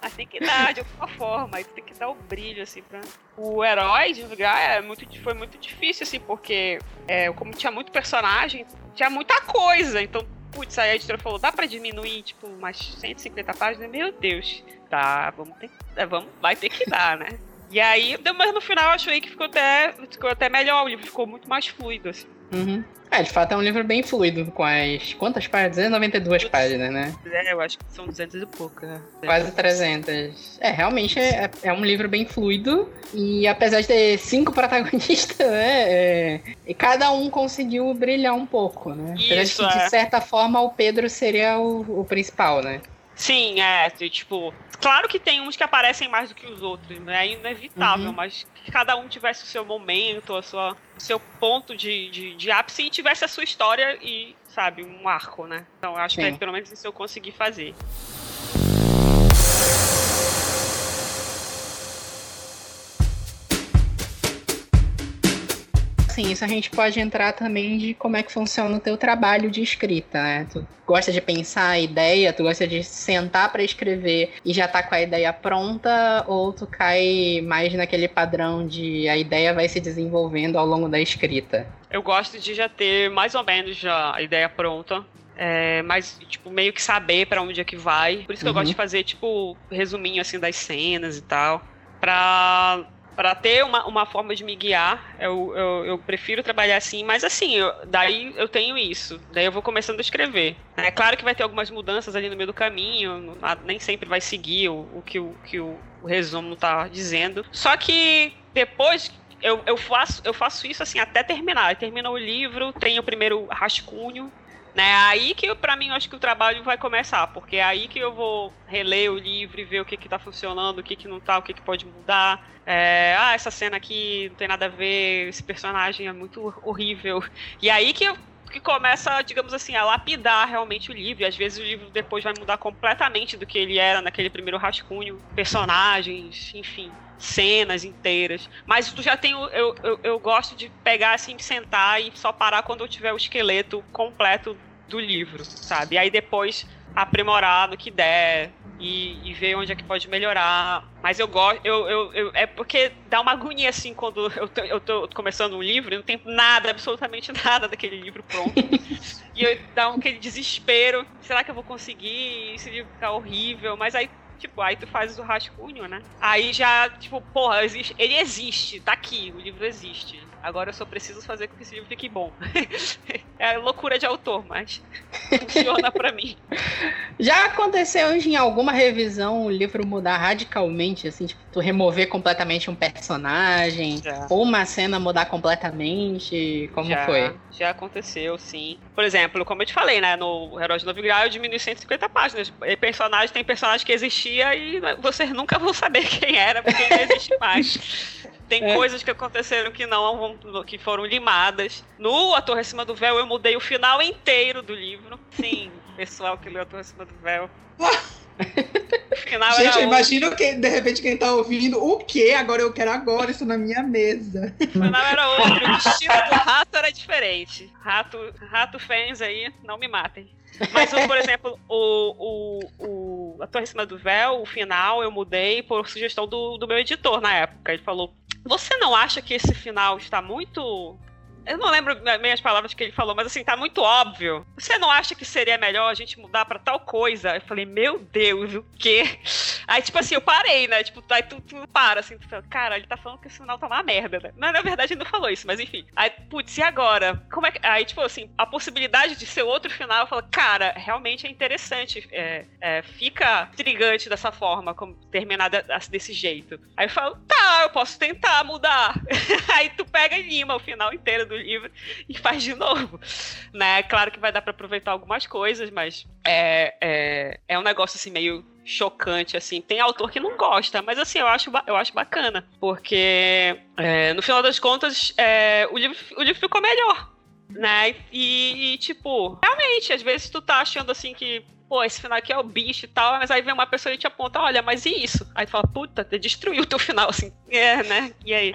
Mas tem que dar de alguma forma, tem que dar o brilho, assim, pra. O herói de é muito, foi muito difícil, assim, porque é, como tinha muito personagem, tinha muita coisa, então putz, aí a editora falou, dá pra diminuir, tipo, umas 150 páginas? Meu Deus, tá, vamos ter, é, vamos, vai ter que dar, né? E aí, mas no final eu achei que ficou até, ficou até melhor, o livro ficou muito mais fluido, assim.
Uhum. É, de fato é um livro bem fluido, com as. Quantas páginas? 292 páginas, né?
É, eu acho que são 200 e pouco, né?
Quase 300. É, realmente é, é um livro bem fluido. E apesar de ter cinco protagonistas, né? É, e cada um conseguiu brilhar um pouco, né? Apesar
Isso,
de que,
é.
de certa forma, o Pedro seria o, o principal, né?
Sim, é, tipo, claro que tem uns que aparecem mais do que os outros, né? É inevitável,
Uhum.
mas que cada um tivesse o seu momento, a sua, o seu ponto de, de, de ápice e tivesse a sua história e, sabe, um arco, né? Então acho
Sim.
que pelo menos isso eu consegui fazer.
Sim, isso a gente pode entrar também de como é que funciona o teu trabalho de escrita, né? Tu gosta de pensar a ideia, tu gosta de sentar pra escrever e já tá com a ideia pronta, ou tu cai mais naquele padrão de a ideia vai se desenvolvendo ao longo da escrita?
Eu gosto de já ter mais ou menos já a ideia pronta. É, mas, tipo, meio que saber pra onde é que vai. Por isso que eu
Uhum.
gosto de fazer, tipo, resuminho, assim, das cenas e tal. Pra, pra ter uma, uma forma de me guiar. Eu, eu, eu prefiro trabalhar assim. Mas, assim, eu- daí eu tenho isso. Daí eu vou começando a escrever. É claro que vai ter algumas mudanças ali no meio do caminho. Nem sempre vai seguir o, o que, o, que o, o resumo tá dizendo. Só que depois eu, eu, faço, eu faço isso assim até terminar. Termina o livro, tem o primeiro rascunho. Né? Aí que pra mim eu acho que o trabalho vai começar, porque é aí que eu vou reler o livro e ver o que, que tá funcionando, o que, que não tá, o que, que pode mudar. É, ah, essa cena aqui não tem nada a ver, esse personagem é muito horrível. E aí que eu que começa, digamos assim, a lapidar realmente o livro. E às vezes o livro depois vai mudar completamente do que ele era naquele primeiro rascunho. Personagens, enfim, cenas inteiras. Mas tu já tem. o- Eu, eu, eu gosto de pegar assim, sentar e só parar quando eu tiver o esqueleto completo do livro, sabe? E aí depois aprimorar no que der. E, e ver onde é que pode melhorar. Mas eu gosto. Eu, eu, eu- é porque dá uma agonia assim quando eu tô, eu tô começando um livro e não tem nada, absolutamente nada daquele livro pronto. e eu, dá um, aquele desespero. Será que eu vou conseguir? Esse livro ficar horrível. Mas aí, tipo, aí tu fazes o rascunho, né? Aí já, tipo, porra, existe, ele existe, tá aqui, o livro existe. Agora eu só preciso fazer com que esse livro fique bom. é loucura de autor, mas funciona pra mim.
Já aconteceu em alguma revisão o livro mudar radicalmente, assim, tipo, tu remover completamente um personagem,
Já.
ou uma cena mudar completamente? Como
já,
foi?
Já aconteceu, sim. Por exemplo, como eu te falei, né? No Herói de Novo Grau eu diminui 150 páginas. E personagem, tem personagem que existia e vocês nunca vão saber quem era, porque não existe mais. Tem
É.
coisas que aconteceram que não que foram limadas. No A Torre Acima do Véu, eu mudei o final inteiro do livro. Sim, pessoal que leu A Torre Acima do Véu. Final
Gente, eu
outro.
imagino que, de repente, quem tá ouvindo, o quê? Agora eu quero agora isso na minha mesa.
O final era outro, o destino do rato era diferente. Rato, rato fãs aí, não me matem. Mas, por exemplo, o, o, o, a Torre em Cima do Véu, o final, eu mudei por sugestão do, do meu editor na época. Ele falou: Você não acha que esse final está muito. Eu não lembro bem as palavras que ele falou, mas assim, tá muito óbvio. Você não acha que seria melhor a gente mudar pra tal coisa? Eu falei, meu Deus, o quê? Aí, tipo assim, eu parei, né? Tipo, aí tu, tu para, assim, tu fala, cara, ele tá falando que esse final tá uma merda, né? Mas, na verdade, ele não falou isso, mas enfim. Aí, putz, e agora? Como é que. Aí, tipo assim, a possibilidade de ser outro final, eu falo, cara, realmente é interessante. É, é, fica intrigante dessa forma, como terminada desse jeito. Aí eu falo, tá, eu posso tentar mudar. aí tu pega e lima o final inteiro do livro e faz de novo. Né? Claro que vai dar pra aproveitar algumas coisas, mas é, é, é um negócio assim meio chocante, assim. Tem autor que não gosta, mas assim, eu acho, eu acho bacana. Porque é, no final das contas, é, o, livro, o livro ficou melhor. Né? E, e, tipo, realmente, às vezes tu tá achando assim que. Pô, esse final aqui é o bicho e tal, mas aí vem uma pessoa e te aponta, olha, mas e isso? Aí tu fala, puta, destruiu o teu final, assim. É, né? E aí?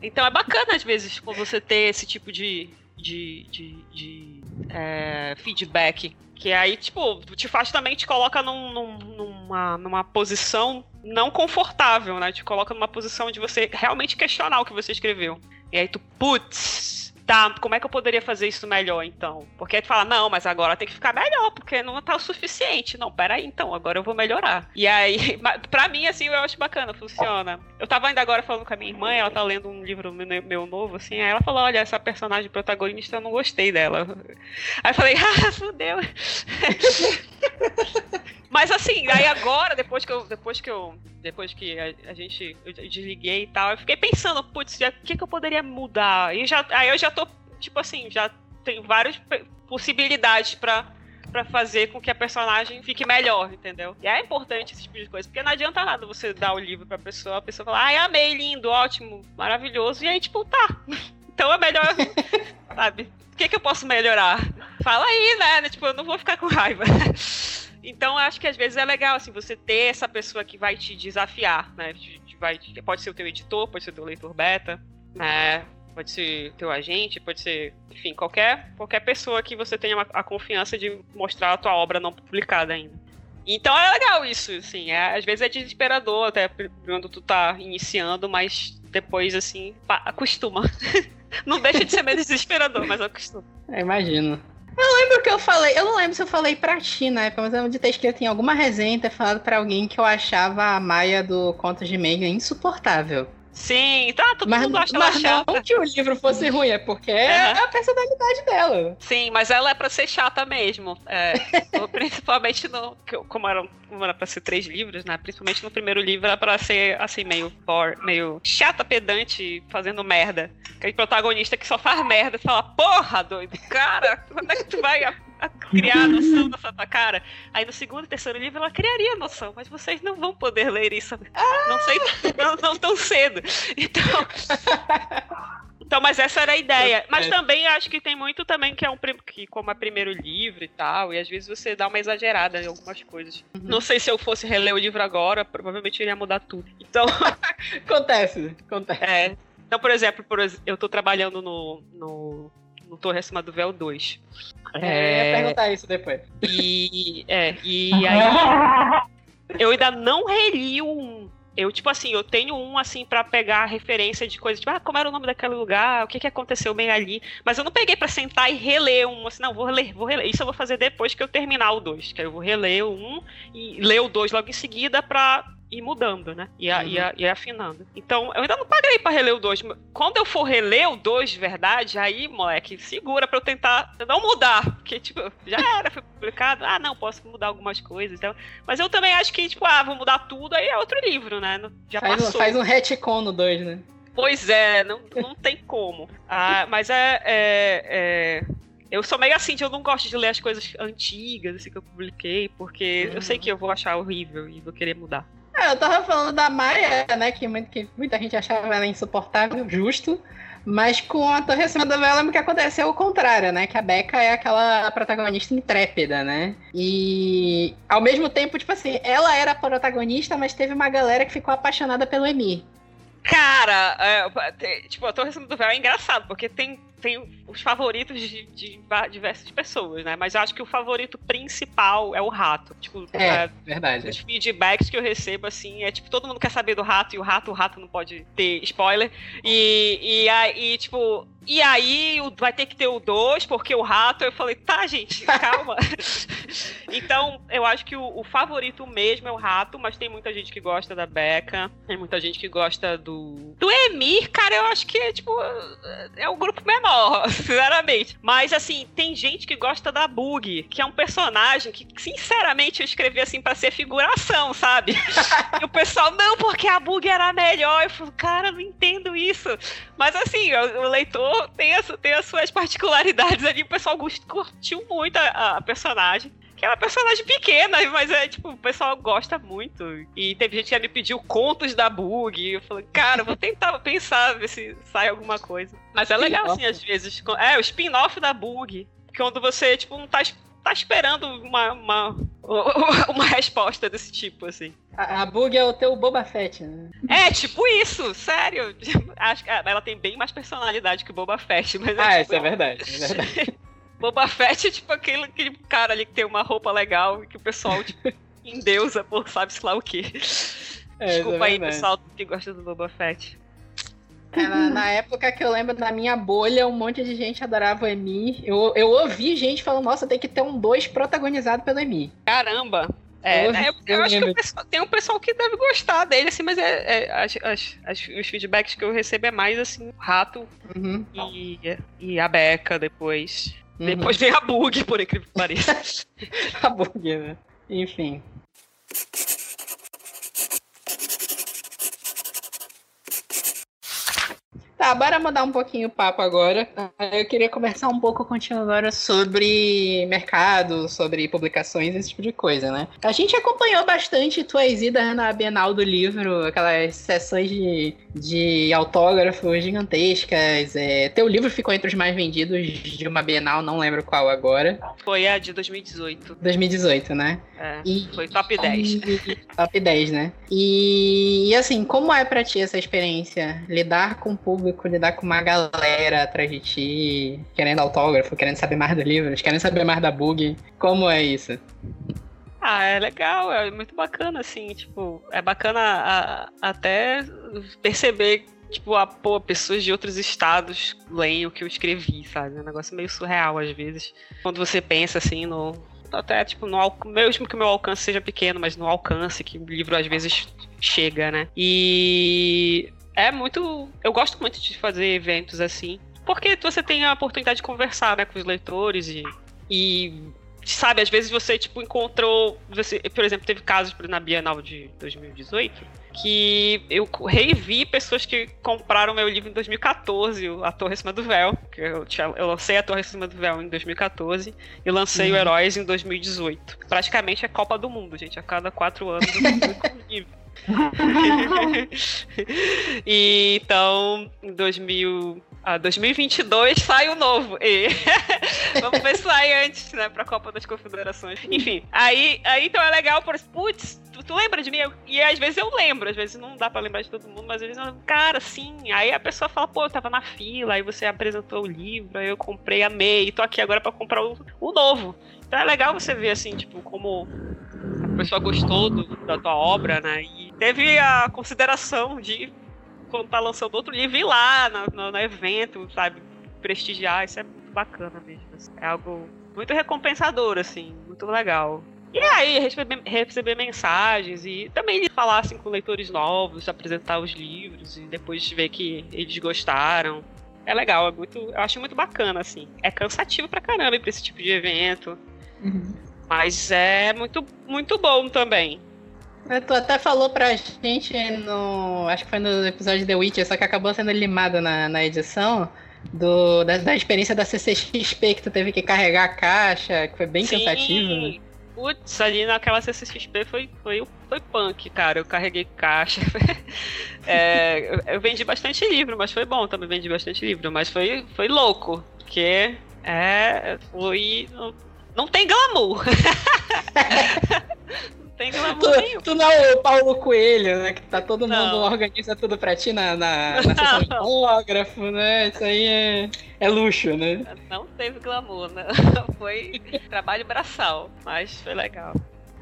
Então é bacana, às vezes, quando você ter esse tipo de, de, de, de, é, feedback. Que aí, tipo, te faz também, te coloca num, num, numa, numa posição não confortável, né? Te coloca numa posição de você realmente questionar o que você escreveu. E aí tu, putz, tá, como é que eu poderia fazer isso melhor então? Porque aí tu fala, não, mas agora tem que ficar melhor, porque não tá o suficiente. Não, peraí, então, agora eu vou melhorar. E aí, pra mim, assim, eu acho bacana, funciona. Eu tava ainda agora falando com a minha irmã, ela tá lendo um livro meu meu novo, assim, aí ela falou, olha, essa personagem protagonista, eu não gostei dela. Aí eu falei, ah, fudeu. Mas assim, aí agora, depois que eu. Depois que eu. Depois que a, a gente. Eu desliguei e tal, eu fiquei pensando, putz, o que, que eu poderia mudar? E já, aí eu já tô, tipo assim, já tenho várias possibilidades pra, pra fazer com que a personagem fique melhor, entendeu? E é importante esse tipo de coisa, porque não adianta nada você dar o livro pra pessoa, a pessoa falar, ai, amei, lindo, ótimo, maravilhoso, e aí, tipo, tá. Então é melhor, sabe? O que, que eu posso melhorar? Fala aí, né? Tipo, eu não vou ficar com raiva. Então, acho que às vezes é legal, assim, você ter essa pessoa que vai te desafiar, né? Vai, pode ser o teu editor, pode ser o teu leitor beta, né? Pode ser teu agente, pode ser, enfim, qualquer, qualquer pessoa que você tenha a confiança de mostrar a tua obra não publicada ainda. Então é legal isso, assim, é- às vezes é desesperador até quando tu tá iniciando, mas depois, assim, acostuma. não deixa de ser meio desesperador, mas acostuma.
Eu imagino. Eu lembro que eu falei, eu não lembro se eu falei pra ti na época, mas eu lembro de ter escrito em alguma resenha ter falado pra alguém que eu achava a Maia do Contos de Megan insuportável.
Sim, tá, todo
Mas,
mundo acha ela
mas
chata.
não que o livro fosse ruim, é porque é a personalidade dela.
Sim, mas ela é pra ser chata mesmo. É, principalmente no. Como era, como era pra ser três livros, né? Principalmente no primeiro livro era pra ser assim, meio bore, meio chata, pedante, fazendo merda. Aquele protagonista que só faz merda e fala, porra, doido, cara, quando é que tu vai criar a noção dessa tua cara? Aí no segundo e terceiro livro ela criaria a noção, mas vocês não vão poder ler isso. Não sei, não, não tão cedo. Então. Então, mas essa era a ideia. Mas
É.
também acho que tem muito também que é um que como é primeiro livro e tal, e às vezes você dá uma exagerada em algumas coisas. Não sei se eu fosse reler o livro agora, provavelmente iria mudar tudo. Então,
Acontece, acontece.
é. Então, por exemplo, por eu tô trabalhando no, no, no Torre Acima do Véu 2.
É, ia perguntar isso depois.
E, é, e aí eu ainda não reli o 1. Eu, tipo assim, eu tenho um, assim, pra pegar referência de coisas, tipo, ah, como era o nome daquele lugar, o que que aconteceu bem ali. Mas eu não peguei pra sentar e reler um, assim, não, vou reler, vou reler. Isso eu vou fazer depois que eu terminar o 2, que aí eu vou reler o 1 e ler o 2 logo em seguida pra ir mudando, né? E, a- e, a- e afinando. Então, eu ainda não paguei pra reler o 2. Quando eu for reler o 2 de verdade, aí, moleque, segura pra eu tentar não mudar. Porque, tipo, já era, foi publicado. Ah, não, posso mudar algumas coisas. Então, mas eu também acho que, tipo, ah, vou mudar tudo, aí é outro livro, né? Já
Faz um,
passou.
faz um retcon no 2, né?
Pois é, não, não tem como. Ah, mas é, é- é- Eu sou meio assim, eu não gosto de ler as coisas antigas, assim, que eu publiquei, porque eu sei que eu vou achar horrível e vou querer mudar.
Ah, eu tava falando da Maia, né? Que, muito- que muita gente achava ela insuportável, justo. Mas com a Torre Acima Véu, eu lembro que aconteceu o contrário, né? Que a Becca é aquela protagonista intrépida, né? E ao mesmo tempo, tipo assim, ela era a protagonista, mas teve uma galera que ficou apaixonada pelo Emir.
Cara, é, tipo, a Torre Acima do Véu é engraçado, porque tem, tem os favoritos de, de diversas pessoas, né? Mas eu acho que o favorito principal é o rato. Tipo,
É,
é,
verdade.
os feedbacks que eu recebo, assim, é tipo, todo mundo quer saber do rato e o rato, o rato não pode ter spoiler. E, e aí, tipo, e aí vai ter que ter o 2, porque o rato, eu falei, tá, gente, calma. então, eu acho que o, o favorito mesmo é o rato, mas tem muita gente que gosta da Becca, tem muita gente que gosta do. Do Emir, cara, eu acho que, tipo, é o grupo menor, sinceramente. Mas, assim, tem gente que gosta da Bug, que é um personagem que, sinceramente, eu escrevi assim pra ser figuração, sabe? e o pessoal, não, porque a Bug era melhor. Eu falo, cara, não entendo isso. Mas, assim, o, o leitor tem, as- tem as suas particularidades ali. O pessoal curtiu muito a, a personagem. Que é uma personagem pequena, mas é tipo, o pessoal gosta muito. E teve gente que me pediu contos da Bug. E eu falei, cara, vou tentar pensar, ver se sai alguma coisa. Mas é legal, assim, às vezes. É, o spin-off da Bug. Quando você, tipo, não tá, tá esperando uma, uma, uma resposta desse tipo, assim.
A, a Bug é o teu Boba Fett, né?
É, tipo isso, sério. Acho que ah, ela tem bem mais personalidade que o Boba Fett, mas
Ah,
é,
isso
tipo,
é verdade, é verdade.
Boba Fett é tipo aquele, aquele cara ali que tem uma roupa legal e que o pessoal, tipo, endeusa por sabe-se lá o quê.
É,
Desculpa
é
aí, pessoal que gosta do Boba Fett.
É, na, na época que eu lembro da minha bolha, um monte de gente adorava o Emi. Eu, eu ouvi gente falando, nossa, tem que ter um 2 protagonizado pelo Emi.
Caramba! É,
Eu-
né, eu,
eu
eu acho que o pessoal- tem um pessoal que deve gostar dele, assim, mas é, é, as- as- as- os feedbacks que eu recebo é mais assim, rato
Uhum,
e, e a Beca depois.
Uhum.
Depois vem a Bug, por incrível que pareça.
a Bug, né? Enfim. Tá, bora mudar um pouquinho o papo agora. Eu queria conversar um pouco contigo agora sobre mercado, sobre publicações, esse tipo de coisa, né? A gente acompanhou bastante tuas idas na Bienal do Livro, aquelas sessões de, de autógrafos gigantescas. é, Teu livro ficou entre os mais vendidos de uma Bienal, não lembro qual agora.
Foi a de 2018.
2018, né?
É,
E-
foi top 10.
e- Top 10, né? E, e assim, como é pra ti essa experiência? Lidar com o público, lidar com uma galera atrás de ti, querendo autógrafo, querendo saber mais dos livros, querendo saber mais da bug. Como é isso?
Ah, é legal, é muito bacana, assim, tipo, é bacana a- até perceber, tipo, a, pô, pessoas de outros estados leem o que eu escrevi, sabe? É um negócio meio surreal às vezes. Quando você pensa assim no. Até, tipo, no, mesmo que o meu alcance seja pequeno, mas no alcance que o livro às vezes chega, né? E é muito. Eu gosto muito de fazer eventos assim. Porque você tem a oportunidade de conversar né, com os leitores e, e sabe, às vezes você, tipo, encontrou. Você, por exemplo, teve casos na Bienal de 2018 que eu revi pessoas que compraram meu livro em 2014, o A Torre Acima do Véu. Que eu, tinha- eu lancei A Torre Acima do Véu em 2014 e lancei o
Uhum.
Heróis em 2018. Praticamente é Copa do Mundo, gente. A cada quatro anos eu um livro. e então, em 2000, ah, 2022 sai o novo. E vamos ver se sai antes, né, pra Copa das Confederações. Enfim, aí, aí então é legal, por putz, tu, tu lembra de mim? E às vezes eu lembro, às vezes não dá pra lembrar de todo mundo, mas às vezes eu, cara, sim. Aí a pessoa fala, pô, eu tava na fila, aí você apresentou o livro, aí eu comprei, amei, e tô aqui agora pra comprar o, o novo. Então é legal você ver assim, tipo, como a pessoa gostou do- da tua obra, né? E teve a consideração de, quando tá lançando outro livro, ir lá no, no- no evento, sabe? Prestigiar, isso é muito bacana mesmo. assim. É algo muito recompensador, assim, muito legal. E aí, receber, receber mensagens e também falar assim, com leitores novos, apresentar os livros e depois ver que eles gostaram. É legal, é muito, eu acho muito bacana, assim. É cansativo pra caramba ir pra esse tipo de evento. Mas é muito, muito bom também.
É, Tu até falou pra gente no. Acho que foi no episódio de The Witcher, só que acabou sendo limado na, na edição. Do, da, da experiência da CCXP que tu teve que carregar a caixa, que foi bem
Sim.
cansativo. né?
Putz, ali naquela CCXP foi, foi, foi punk, cara. Eu carreguei caixa. É, eu, eu vendi bastante livro, mas foi bom também. Vendi bastante livro, mas foi, foi louco. Porque é, foi. Não, não tem glamour. tem glamour nenhum.
Tu, tu não é o Paulo Coelho, né? Que tá todo mundo
Não.
organiza tudo pra ti na, na, na sessão de autógrafo, né? Isso aí é, é luxo, né?
Não teve glamour, né? Foi trabalho braçal, mas foi legal.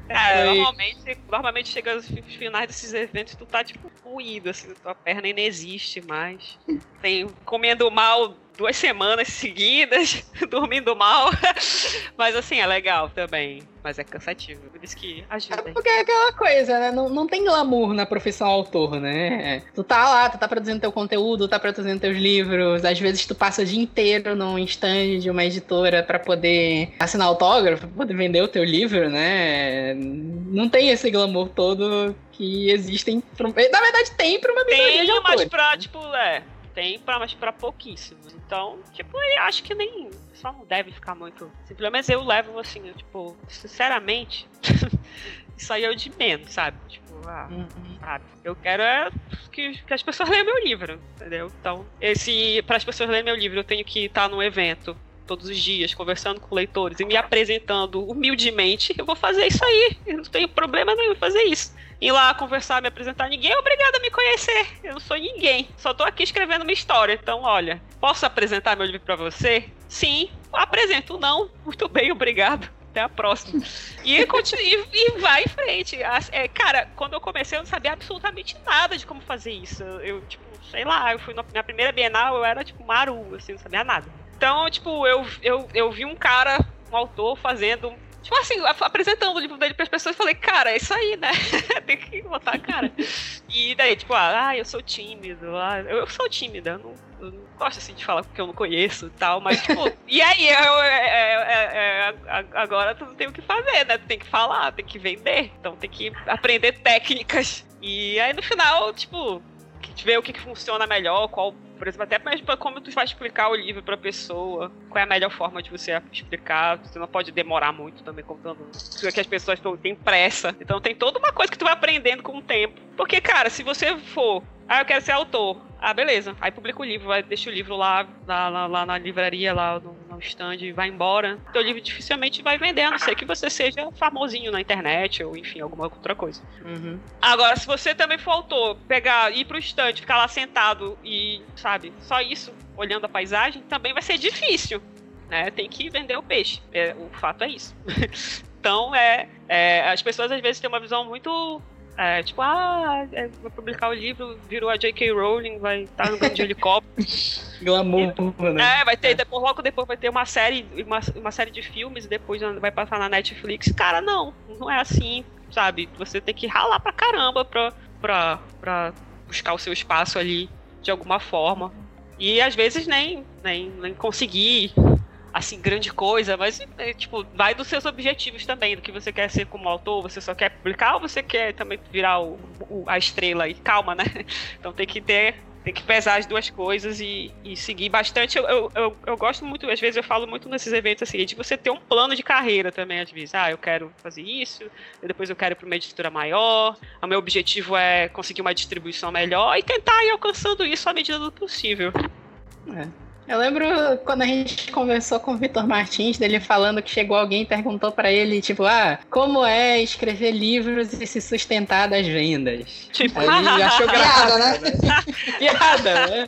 Foi.
É, normalmente, normalmente chega aos fi- finais desses eventos, tu tá tipo ruído, assim, tua perna ainda existe mais. Tem comendo mal duas semanas seguidas, dormindo mal. Mas assim, é legal também. Mas é cansativo. Por isso que ajuda. hein?
Porque é aquela coisa, né? Não, não tem glamour na profissão autor, né? Tu tá lá, tu tá produzindo teu conteúdo, tá produzindo teus livros. Às vezes tu passa o dia inteiro num stand de uma editora pra poder assinar autógrafo, pra poder vender o teu livro, né? Não tem esse glamour todo que existem. Na verdade, tem pra uma minoria de
Tem, mas pra, tipo, é. Tem, pra, mas pra pouquíssimos. Então, tipo, eu acho que nem. Só não deve ficar muito. Assim, pelo menos eu levo assim, eu, tipo, sinceramente. isso aí é o de menos, sabe? Tipo, ah,
Uhum.
sabe? Eu quero é que, que as pessoas leiam meu livro, entendeu? Então, esse, para as pessoas lerem meu livro, eu tenho que estar num evento todos os dias, conversando com leitores e me apresentando humildemente, eu vou fazer isso aí. Eu não tenho problema nenhum em fazer isso. Ir lá conversar, me apresentar, ninguém é obrigado a me conhecer. Eu não sou ninguém. Só tô aqui escrevendo uma história. Então, olha, posso apresentar meu livro para você? Sim, apresento. Não, muito bem, obrigado até a próxima. E, continue, e, vai em frente. É, cara, quando eu comecei, eu não sabia absolutamente nada de como fazer isso. Eu, tipo, sei lá, eu fui na minha primeira Bienal, eu era, tipo, maru, assim, não sabia nada. Então, tipo, eu, eu, eu vi um cara, um autor, fazendo Tipo assim, apresentando o livro dele para as pessoas, falei, cara, é isso aí, né? Tem que botar a cara. E daí, tipo, ah, eu sou tímido, ah, eu, eu sou tímida, eu não, eu não gosto assim de falar porque eu não conheço e tal, mas, tipo, e aí, eu, é, é, é, agora tu não tem o que fazer, né? Tu tem que falar, tem que vender, então tem que aprender técnicas. E aí no final, tipo, ver o que, que funciona melhor, qual por exemplo, até mesmo como tu vai explicar o livro pra pessoa, qual é a melhor forma de você explicar, você não pode demorar muito também contando, porque as pessoas têm pressa, então tem toda uma coisa que tu vai aprendendo com o tempo. Porque, cara, se você for ah, eu quero ser autor. Ah, beleza. Aí publica o livro, vai, deixa o livro lá, lá, lá, lá na livraria, lá no, no stand, vai embora. Teu livro dificilmente vai vender, a não ser que você seja famosinho na internet ou, enfim, alguma outra coisa.
Uhum.
Agora, se você também for autor, pegar, ir pro stand, ficar lá sentado e, sabe, só isso, olhando a paisagem, também vai ser difícil. Né? Tem que vender o peixe. É, o fato é isso. então, é, é, as pessoas às vezes têm uma visão muito é, tipo, ah, é, vou publicar o livro, virou a J.K. Rowling, vai estar tá no grande helicóptero.
Glamour,
né? É, vai ter, depois, logo depois vai ter uma série, uma, uma série de filmes, e depois vai passar na Netflix. Cara, não, não é assim, sabe? Você tem que ralar pra caramba pra, pra, pra buscar o seu espaço ali de alguma forma. E às vezes nem, nem, nem conseguir assim, grande coisa, mas, é, tipo, vai dos seus objetivos também, do que você quer ser como autor, você só quer publicar ou você quer também virar o, o, a estrela e calma, né? Então tem que ter tem que pesar as duas coisas e, e seguir bastante. Eu, eu, eu, eu, gosto muito, às vezes eu falo muito nesses eventos assim, de você ter um plano de carreira também, às vezes. Ah, eu quero fazer isso, depois eu quero ir para uma editora maior, o meu objetivo é conseguir uma distribuição melhor e tentar ir alcançando isso à medida do possível.
É. Eu lembro quando a gente conversou com o Vitor Martins, dele falando que chegou alguém e perguntou para ele, tipo, ah, como é escrever livros e se sustentar das vendas?
Tipo,
Aí ele achou graça, né? Piada, né?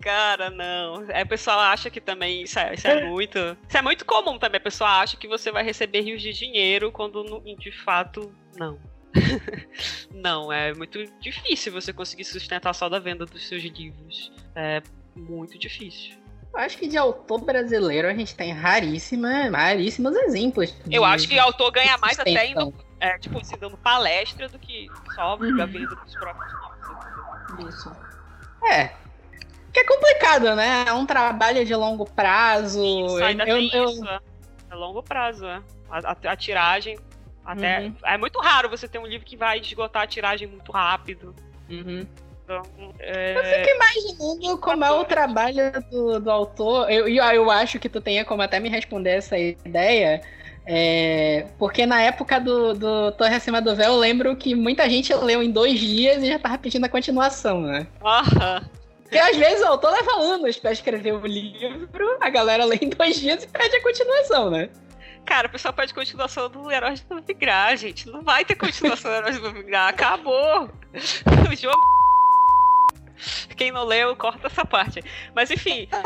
Cara, não. É, o pessoal acha que também isso é, isso é muito. Isso é muito comum também. A pessoa acha que você vai receber rios de dinheiro quando de fato não. não, é muito difícil você conseguir sustentar só da venda dos seus livros. É, muito difícil.
Eu acho que de autor brasileiro a gente tem raríssima, raríssimos exemplos.
Eu acho que o autor ganha mais até indo, é, tipo, se dando palestra do que só uhum. a venda dos próprios
nomes. Isso. É. Que é complicado, né? É um trabalho de longo prazo.
Isso, ainda eu, tem eu, isso. É. é longo prazo, é. A, a, a tiragem até. Uhum. É muito raro você ter um livro que vai esgotar a tiragem muito rápido.
Uhum. É... Eu fico imaginando como é o trabalho do, do autor. Eu, eu acho que tu tenha como até me responder essa ideia. É, porque na época do, do Torre Acima do Véu, eu lembro que muita gente leu em dois dias e já tava pedindo a continuação, né?
Aham.
Porque às vezes o autor leva anos pra escrever o livro, a galera lê em dois dias e pede a continuação, né?
Cara, o pessoal pede continuação do Heróis do Migrar, gente. Não vai ter continuação do Heróis do Migrar. Acabou. O jogo quem não leu, corta essa parte. Mas enfim.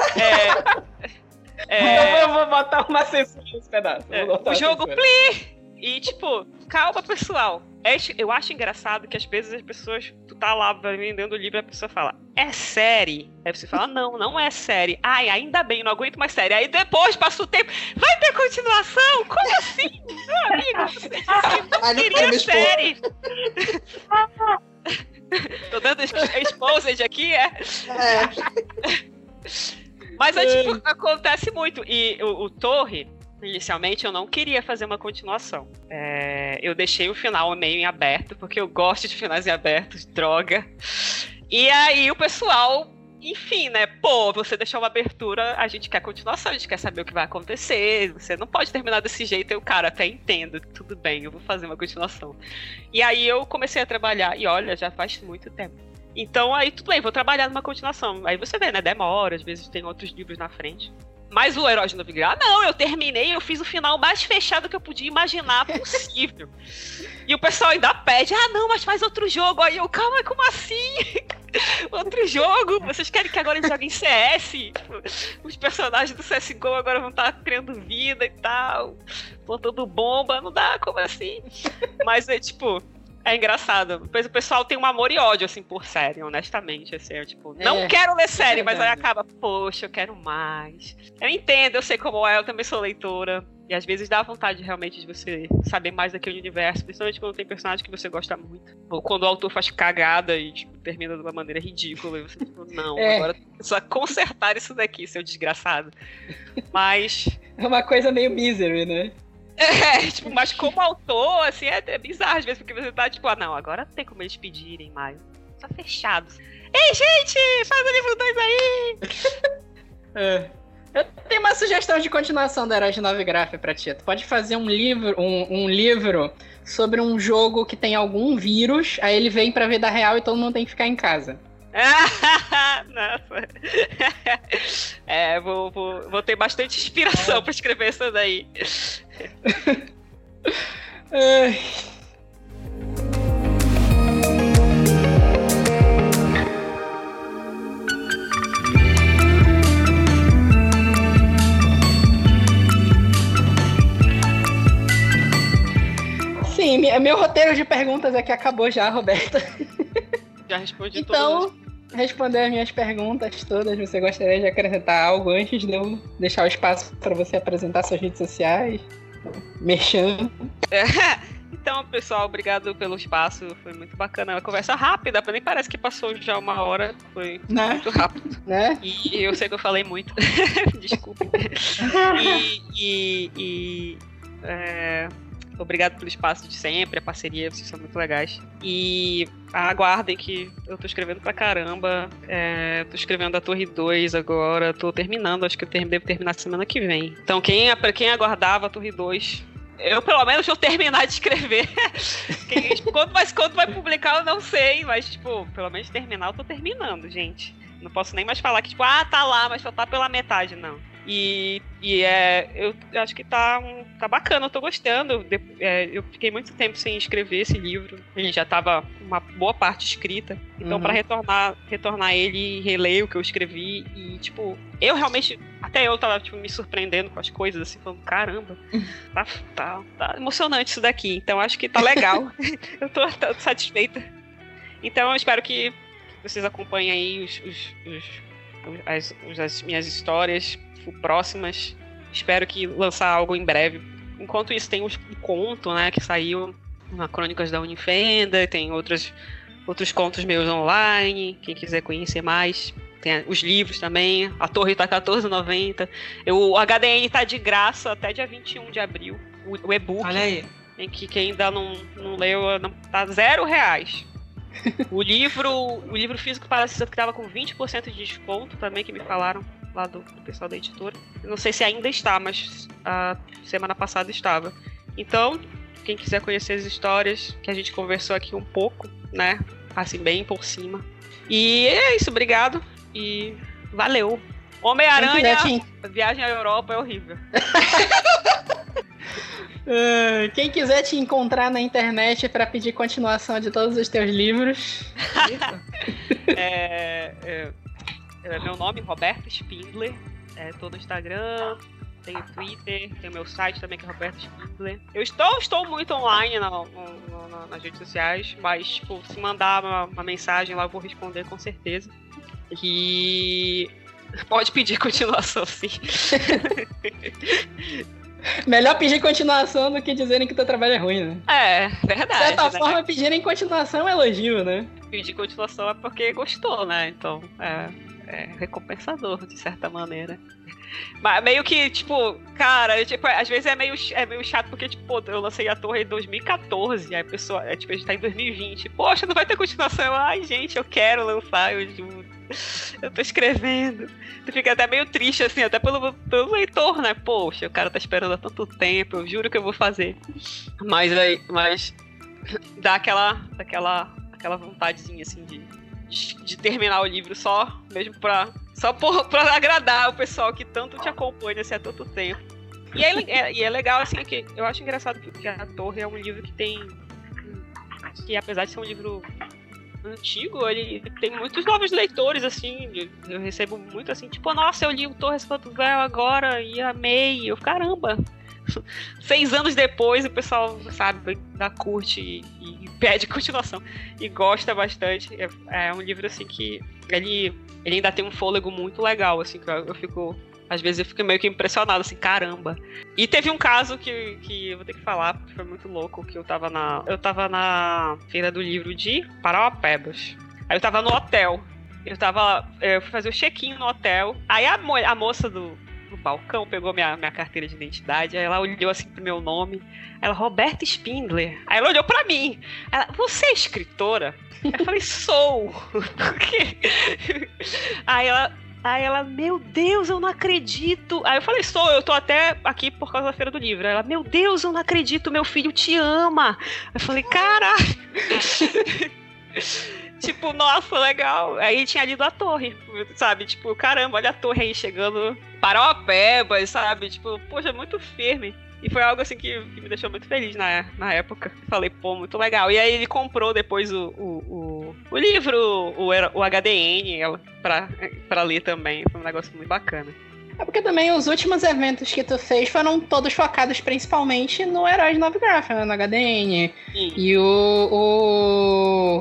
É,
é, eu vou botar uma censura nesse pedaço.
É, o jogo Pli! E, tipo, calma, pessoal. É, eu acho engraçado que às vezes as pessoas. Tu tá lá vendendo o livro e a pessoa fala, é série? Aí você fala, não, não é série. Ai, ainda bem, não aguento mais série. Aí depois passa o tempo, vai ter continuação? Como assim? Meu amigo, você disse que não queria série. Tô dando exposed aqui, é? É. Mas é, tipo, acontece muito. E o, o, Torre, inicialmente, eu não queria fazer uma continuação. É, eu deixei o final meio em aberto, porque eu gosto de finais em aberto, droga. E aí o pessoal enfim, né? Pô, você deixou uma abertura, a gente quer continuação, a gente quer saber o que vai acontecer. Você não pode terminar desse jeito. Eu, cara, até entendo, tudo bem, eu vou fazer uma continuação. E aí eu comecei a trabalhar, e olha, já faz muito tempo. Então aí tudo bem, vou trabalhar numa continuação. Aí você vê, né? Demora, às vezes tem outros livros na frente. Mas o herói de Novigrad, ah, não, eu terminei, eu fiz o final mais fechado que eu podia imaginar possível. e o pessoal ainda pede, ah, não, mas faz outro jogo. Aí eu, calma, como assim? outro jogo? Vocês querem que agora a gente jogue em CS? Os personagens do CSGO agora vão estar criando vida e tal, plantando bomba, não dá, como assim? Mas é tipo, é engraçado. Depois o pessoal tem um amor e ódio, assim, por série, honestamente. Assim, é, tipo, não
É,
quero ler série,
é
mas aí acaba, poxa, eu quero mais. Eu entendo, eu sei como é, eu também sou leitora. E às vezes dá vontade realmente de você saber mais daquele universo, principalmente quando tem personagem que você gosta muito. Ou quando o autor faz cagada e tipo, termina de uma maneira ridícula. E você, tipo, não,
É.
agora precisa consertar isso daqui, seu desgraçado. Mas.
É uma coisa meio misery, né?
É, tipo, mas como autor, assim, é, é bizarro às vezes, porque você tá, tipo, ah, não, agora não tem como eles pedirem mais. Tá fechado. Ei, gente, faz o livro 2 aí!
É. Eu tenho uma sugestão de continuação da Herói de Novigraph pra ti. Tu pode fazer um livro, um, um livro sobre um jogo que tem algum vírus, aí ele vem pra vida real e todo mundo tem que ficar em casa.
Nossa. É, vou, vou, vou ter bastante inspiração pra escrever isso daí.
Ai. Sim, mi- meu roteiro de perguntas aqui acabou já, Roberta.
Já respondi
Então,
todas.
responder as minhas perguntas todas, você gostaria de acrescentar algo antes de eu deixar o espaço para você apresentar suas redes sociais? Merchan.
Então, pessoal, obrigado pelo espaço. Foi muito bacana. Uma conversa rápida, nem parece que passou já uma hora. Foi
Né?
muito rápido.
Né?
E eu sei que eu falei muito. Desculpa. E, e- e, é, obrigado pelo espaço de sempre, a parceria, vocês são muito legais. E aguardem que eu tô escrevendo pra caramba. É, tô escrevendo a Torre 2 agora, tô terminando, acho que eu devo terminar semana que vem. Então, quem, pra quem aguardava a Torre 2. Eu, pelo menos, vou terminar de escrever. Quem- tipo, quando vai publicar, eu não sei. Mas, tipo, pelo menos terminar, eu tô terminando, gente. Não posso nem mais falar que, tipo, ah, tá lá, mas só tá pela metade, não. E, e é, eu acho que tá, um- tá bacana, eu tô gostando. De- é, eu fiquei muito tempo sem escrever esse livro. Ele já tava uma boa parte escrita. Então,
Uhum.
pra retornar, retornar ele e reler o que eu escrevi. E, tipo, eu realmente. Até eu tava, tipo, me surpreendendo com as coisas, assim, falando, caramba, tá, tá, tá emocionante isso daqui. Então, acho que tá legal. eu tô, tô satisfeita. Então, eu espero que vocês acompanhem aí os- os- os- as, as minhas histórias próximas. Espero que lançar algo em breve. Enquanto isso, tem os- o conto, né, que saiu na Crônicas da Unifenda, tem outros, outros contos meus online, quem quiser conhecer mais. Tem os livros também, a torre tá R$14,90. Eu- O HDN tá de graça até dia 21 de abril. O, o e-book
Olha aí.
em que quem ainda não, não leu não, tá zero reais. O livro o livro físico parece que estava com 20% de desconto também, que me falaram lá do, do pessoal da editora. Eu não sei se ainda está, mas a semana passada estava. Então, quem quiser conhecer as histórias que a gente conversou aqui um pouco, né? Assim, bem por cima. E é isso, obrigado. E valeu. Homem-Aranha, viagem à Europa é horrível.
Ah, Quem quiser te encontrar na internet para pedir continuação de todos os teus livros.
É, é, é meu nome, Roberto Spindler. É, tô no Instagram, tenho Twitter, tenho meu site também, que é Roberto Spindler. Eu estou, estou muito online na- no- na- nas redes sociais, mas tipo, se mandar uma, uma mensagem lá, eu vou responder com certeza. E pode pedir continuação, sim.
Melhor pedir continuação do que dizerem que teu trabalho é ruim, né?
É,
De
verdade.
certa
né?
forma, pedirem continuação é elogio, né?
pedir continuação é porque gostou, né? Então, é, é recompensador, de certa maneira. Mas meio que, tipo, cara, eu, tipo, às vezes é meio, é meio chato, porque, tipo, pô, eu lancei a torre em 2014, aí a pessoa, é, tipo, a gente tá em 2020. Poxa, não vai ter continuação. Eu, Ai, gente, eu quero lançar, eu juro. Eu tô escrevendo. Tu fica até meio triste, assim, até pelo, pelo leitor, né? Poxa, o cara tá esperando há tanto tempo, eu juro que eu vou fazer. Mas aí, mas dá aquela, aquela, aquela vontadezinha, assim, de, de, terminar o livro só, mesmo pra Só por, pra agradar o pessoal que tanto te acompanha assim, há tanto tempo. E é, é- e é legal, assim, que eu acho engraçado que, que A Torre é um livro que tem. Que apesar de ser um livro antigo, ele tem muitos novos leitores, assim. eu- recebo muito assim, tipo, nossa, eu li o Torres Véu agora e amei. Eu, caramba! Seis anos depois, o pessoal, sabe, da curte e, e pede continuação. E gosta bastante. É, é um livro, assim, que ele, ele ainda tem um fôlego muito legal, assim, que eu, eu fico. Às vezes eu fico meio que impressionado, assim, caramba. E teve um caso que, que eu vou ter que falar, porque foi muito louco, que eu tava na. Eu tava na feira do livro de Parauapebas. Aí eu tava no hotel. Eu tava. Eu fui fazer o check-in no hotel. Aí a, mo- a moça do, balcão pegou minha, minha carteira de identidade. Aí ela olhou assim pro meu nome. Ela, Roberta Spindler. Aí ela olhou pra mim. Ela, você é escritora? Eu falei, sou. Aí ela. Aí ela, meu Deus, eu não acredito. Aí eu falei, sou, eu tô até aqui por causa da Feira do Livro. Aí Ela, meu Deus, eu não acredito, meu filho te ama. Eu falei, caralho. tipo, nossa, legal. Aí tinha lido a torre, sabe? Tipo, caramba, olha a torre aí chegando para o Pebas, sabe? Tipo, poxa, muito firme. E foi algo assim que, que me deixou muito feliz na, na época. Falei, pô, muito legal. E aí ele comprou depois o, o, o, o livro, o, o HDN, ela, pra, pra ler também. Foi um negócio muito bacana.
É porque também os últimos eventos que tu fez foram todos focados principalmente no Herói de Novecraft, né? No HDN.
E,
E o,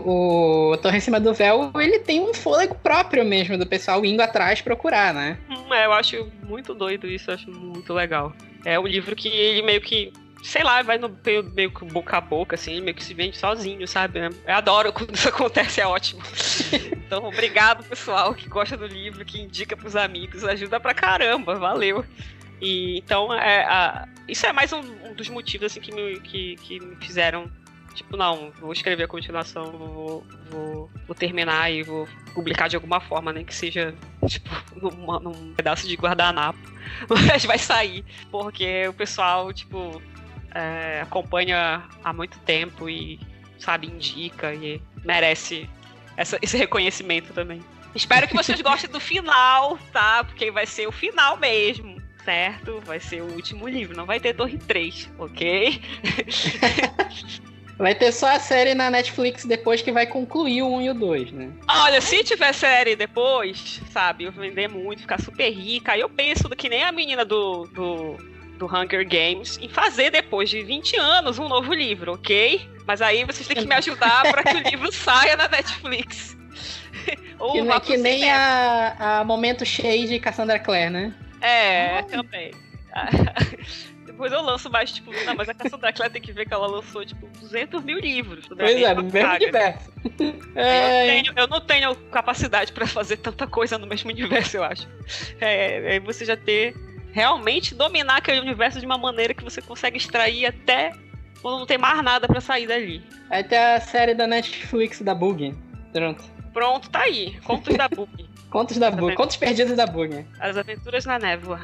o, o Torre em Cima do Véu, ele tem um fôlego próprio mesmo do pessoal indo atrás procurar, né?
hum, é, eu acho muito doido isso, eu acho muito legal. É um livro que ele meio que, sei lá, vai no meio, meio que boca a boca, assim, ele meio que se vende sozinho, sabe? Eu adoro quando isso acontece, é ótimo. Então, obrigado, pessoal, que gosta do livro, que indica pros amigos, ajuda pra caramba, valeu. E então, é, a- isso é mais um, um dos motivos assim, que, me, que, que me fizeram. Tipo, não, vou escrever a continuação, vou, vou, vou terminar e vou publicar de alguma forma, nem que seja, tipo, numa- num pedaço de guardanapo. Mas vai sair. Porque o pessoal, tipo, é, acompanha há muito tempo e, sabe, indica e merece essa- esse reconhecimento também. Espero que vocês gostem do final, tá? Porque vai ser o final mesmo, certo? Vai ser o último livro, não vai ter Torre 3, ok?
Vai ter só a série na Netflix depois que vai concluir o 1 e o 2, né?
Olha, se tiver série depois, sabe, eu vender muito, ficar super rica, aí eu penso que nem a menina do, do, do Hunger Games em fazer depois de 20 anos um novo livro, ok? Mas aí vocês têm que me ajudar para que o livro saia na Netflix. Ou
Que,
vá
ne-
pro
que nem a, a Momento Cheio de Cassandra Clare, né?
É, também. Depois eu lanço mais, tipo, não, mas a Cassandra Clare tem que ver que ela lançou, tipo, 200 mil livros. da
Pois é, no mesmo universo.
Eu,
É,
tenho- eu não tenho capacidade pra fazer tanta coisa no mesmo universo, eu acho. É, é você já ter realmente dominar aquele universo de uma maneira que você consegue extrair até quando não tem mais nada pra sair dali.
Ter a série da Netflix da Bug. Pronto.
Pronto, tá aí. Contos da Bug.
Contos da Bug. Contos perdidos da Bug.
As aventuras na névoa.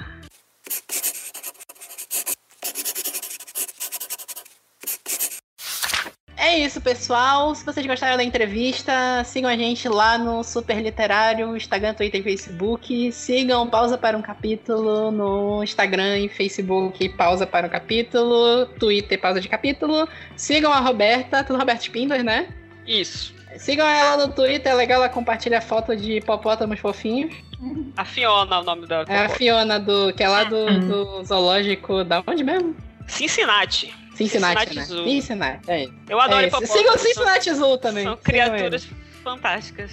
É isso, pessoal. Se vocês gostaram da entrevista, sigam a gente lá no Super Literário, Instagram, Twitter e Facebook. Sigam Pausa para um Capítulo no Instagram e Facebook, Pausa para um Capítulo, Twitter, Pausa de Capítulo. Sigam a Roberta, tudo Roberto Spindler, né?
Isso.
Sigam ela no Twitter, é legal, ela compartilha foto de hipopótamos fofinhos.
A Fiona, o nome da.
É a Fiona, do, que é lá do, do zoológico, da onde mesmo?
Cincinnati.
Cincinnati,
Cincinnati
né? Cincinnati, é.
Eu adoro
é
hipopótamos.
Sigam o
são-
Cincinnati Zoo também.
São criaturas fantásticas.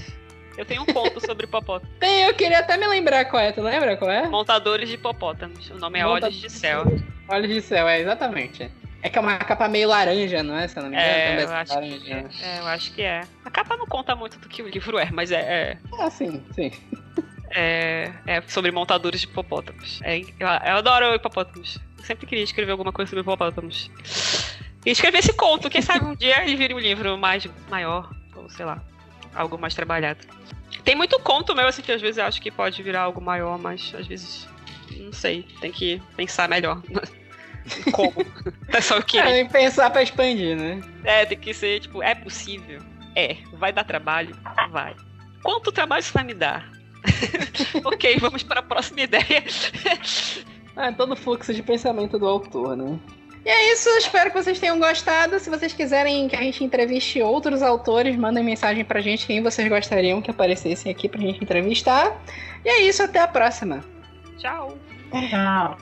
Eu tenho um conto sobre hipopótamos.
Tem, eu queria até me lembrar qual é, tu lembra qual é?
Montadores de hipopótamos. O nome é
Monta-
Olhos de Céu.
Olhos de céu, é exatamente. É que é uma capa meio laranja, não é? Se eu não me engano,
É, eu acho,
laranja.
que, é, eu acho que é. A capa não conta muito do que o livro é, mas é, é,
Ah, sim, sim.
é- é sobre montadores de hipopótamos. É, eu, eu adoro hipopótamos. Sempre queria escrever alguma coisa sobre hipopótamos. E escrever esse conto, quem sabe um dia ele vire um livro mais maior, ou sei lá, algo mais trabalhado. Tem muito conto meu, assim, que às vezes eu acho que pode virar algo maior, mas às vezes, não sei, tem que pensar melhor. Como? É só eu
É,
querer.
tem que pensar pra expandir, né?
É, tem que ser, tipo, é possível? É. Vai dar trabalho? Vai. Quanto trabalho isso vai me dar? ok, vamos para a próxima ideia.
Ah, todo o fluxo de pensamento do autor, né? E é isso, espero que vocês tenham gostado. Se vocês quiserem que a gente entreviste outros autores, mandem mensagem pra gente quem vocês gostariam que aparecessem aqui pra gente entrevistar. E é isso, até a próxima.
Tchau.
Tchau.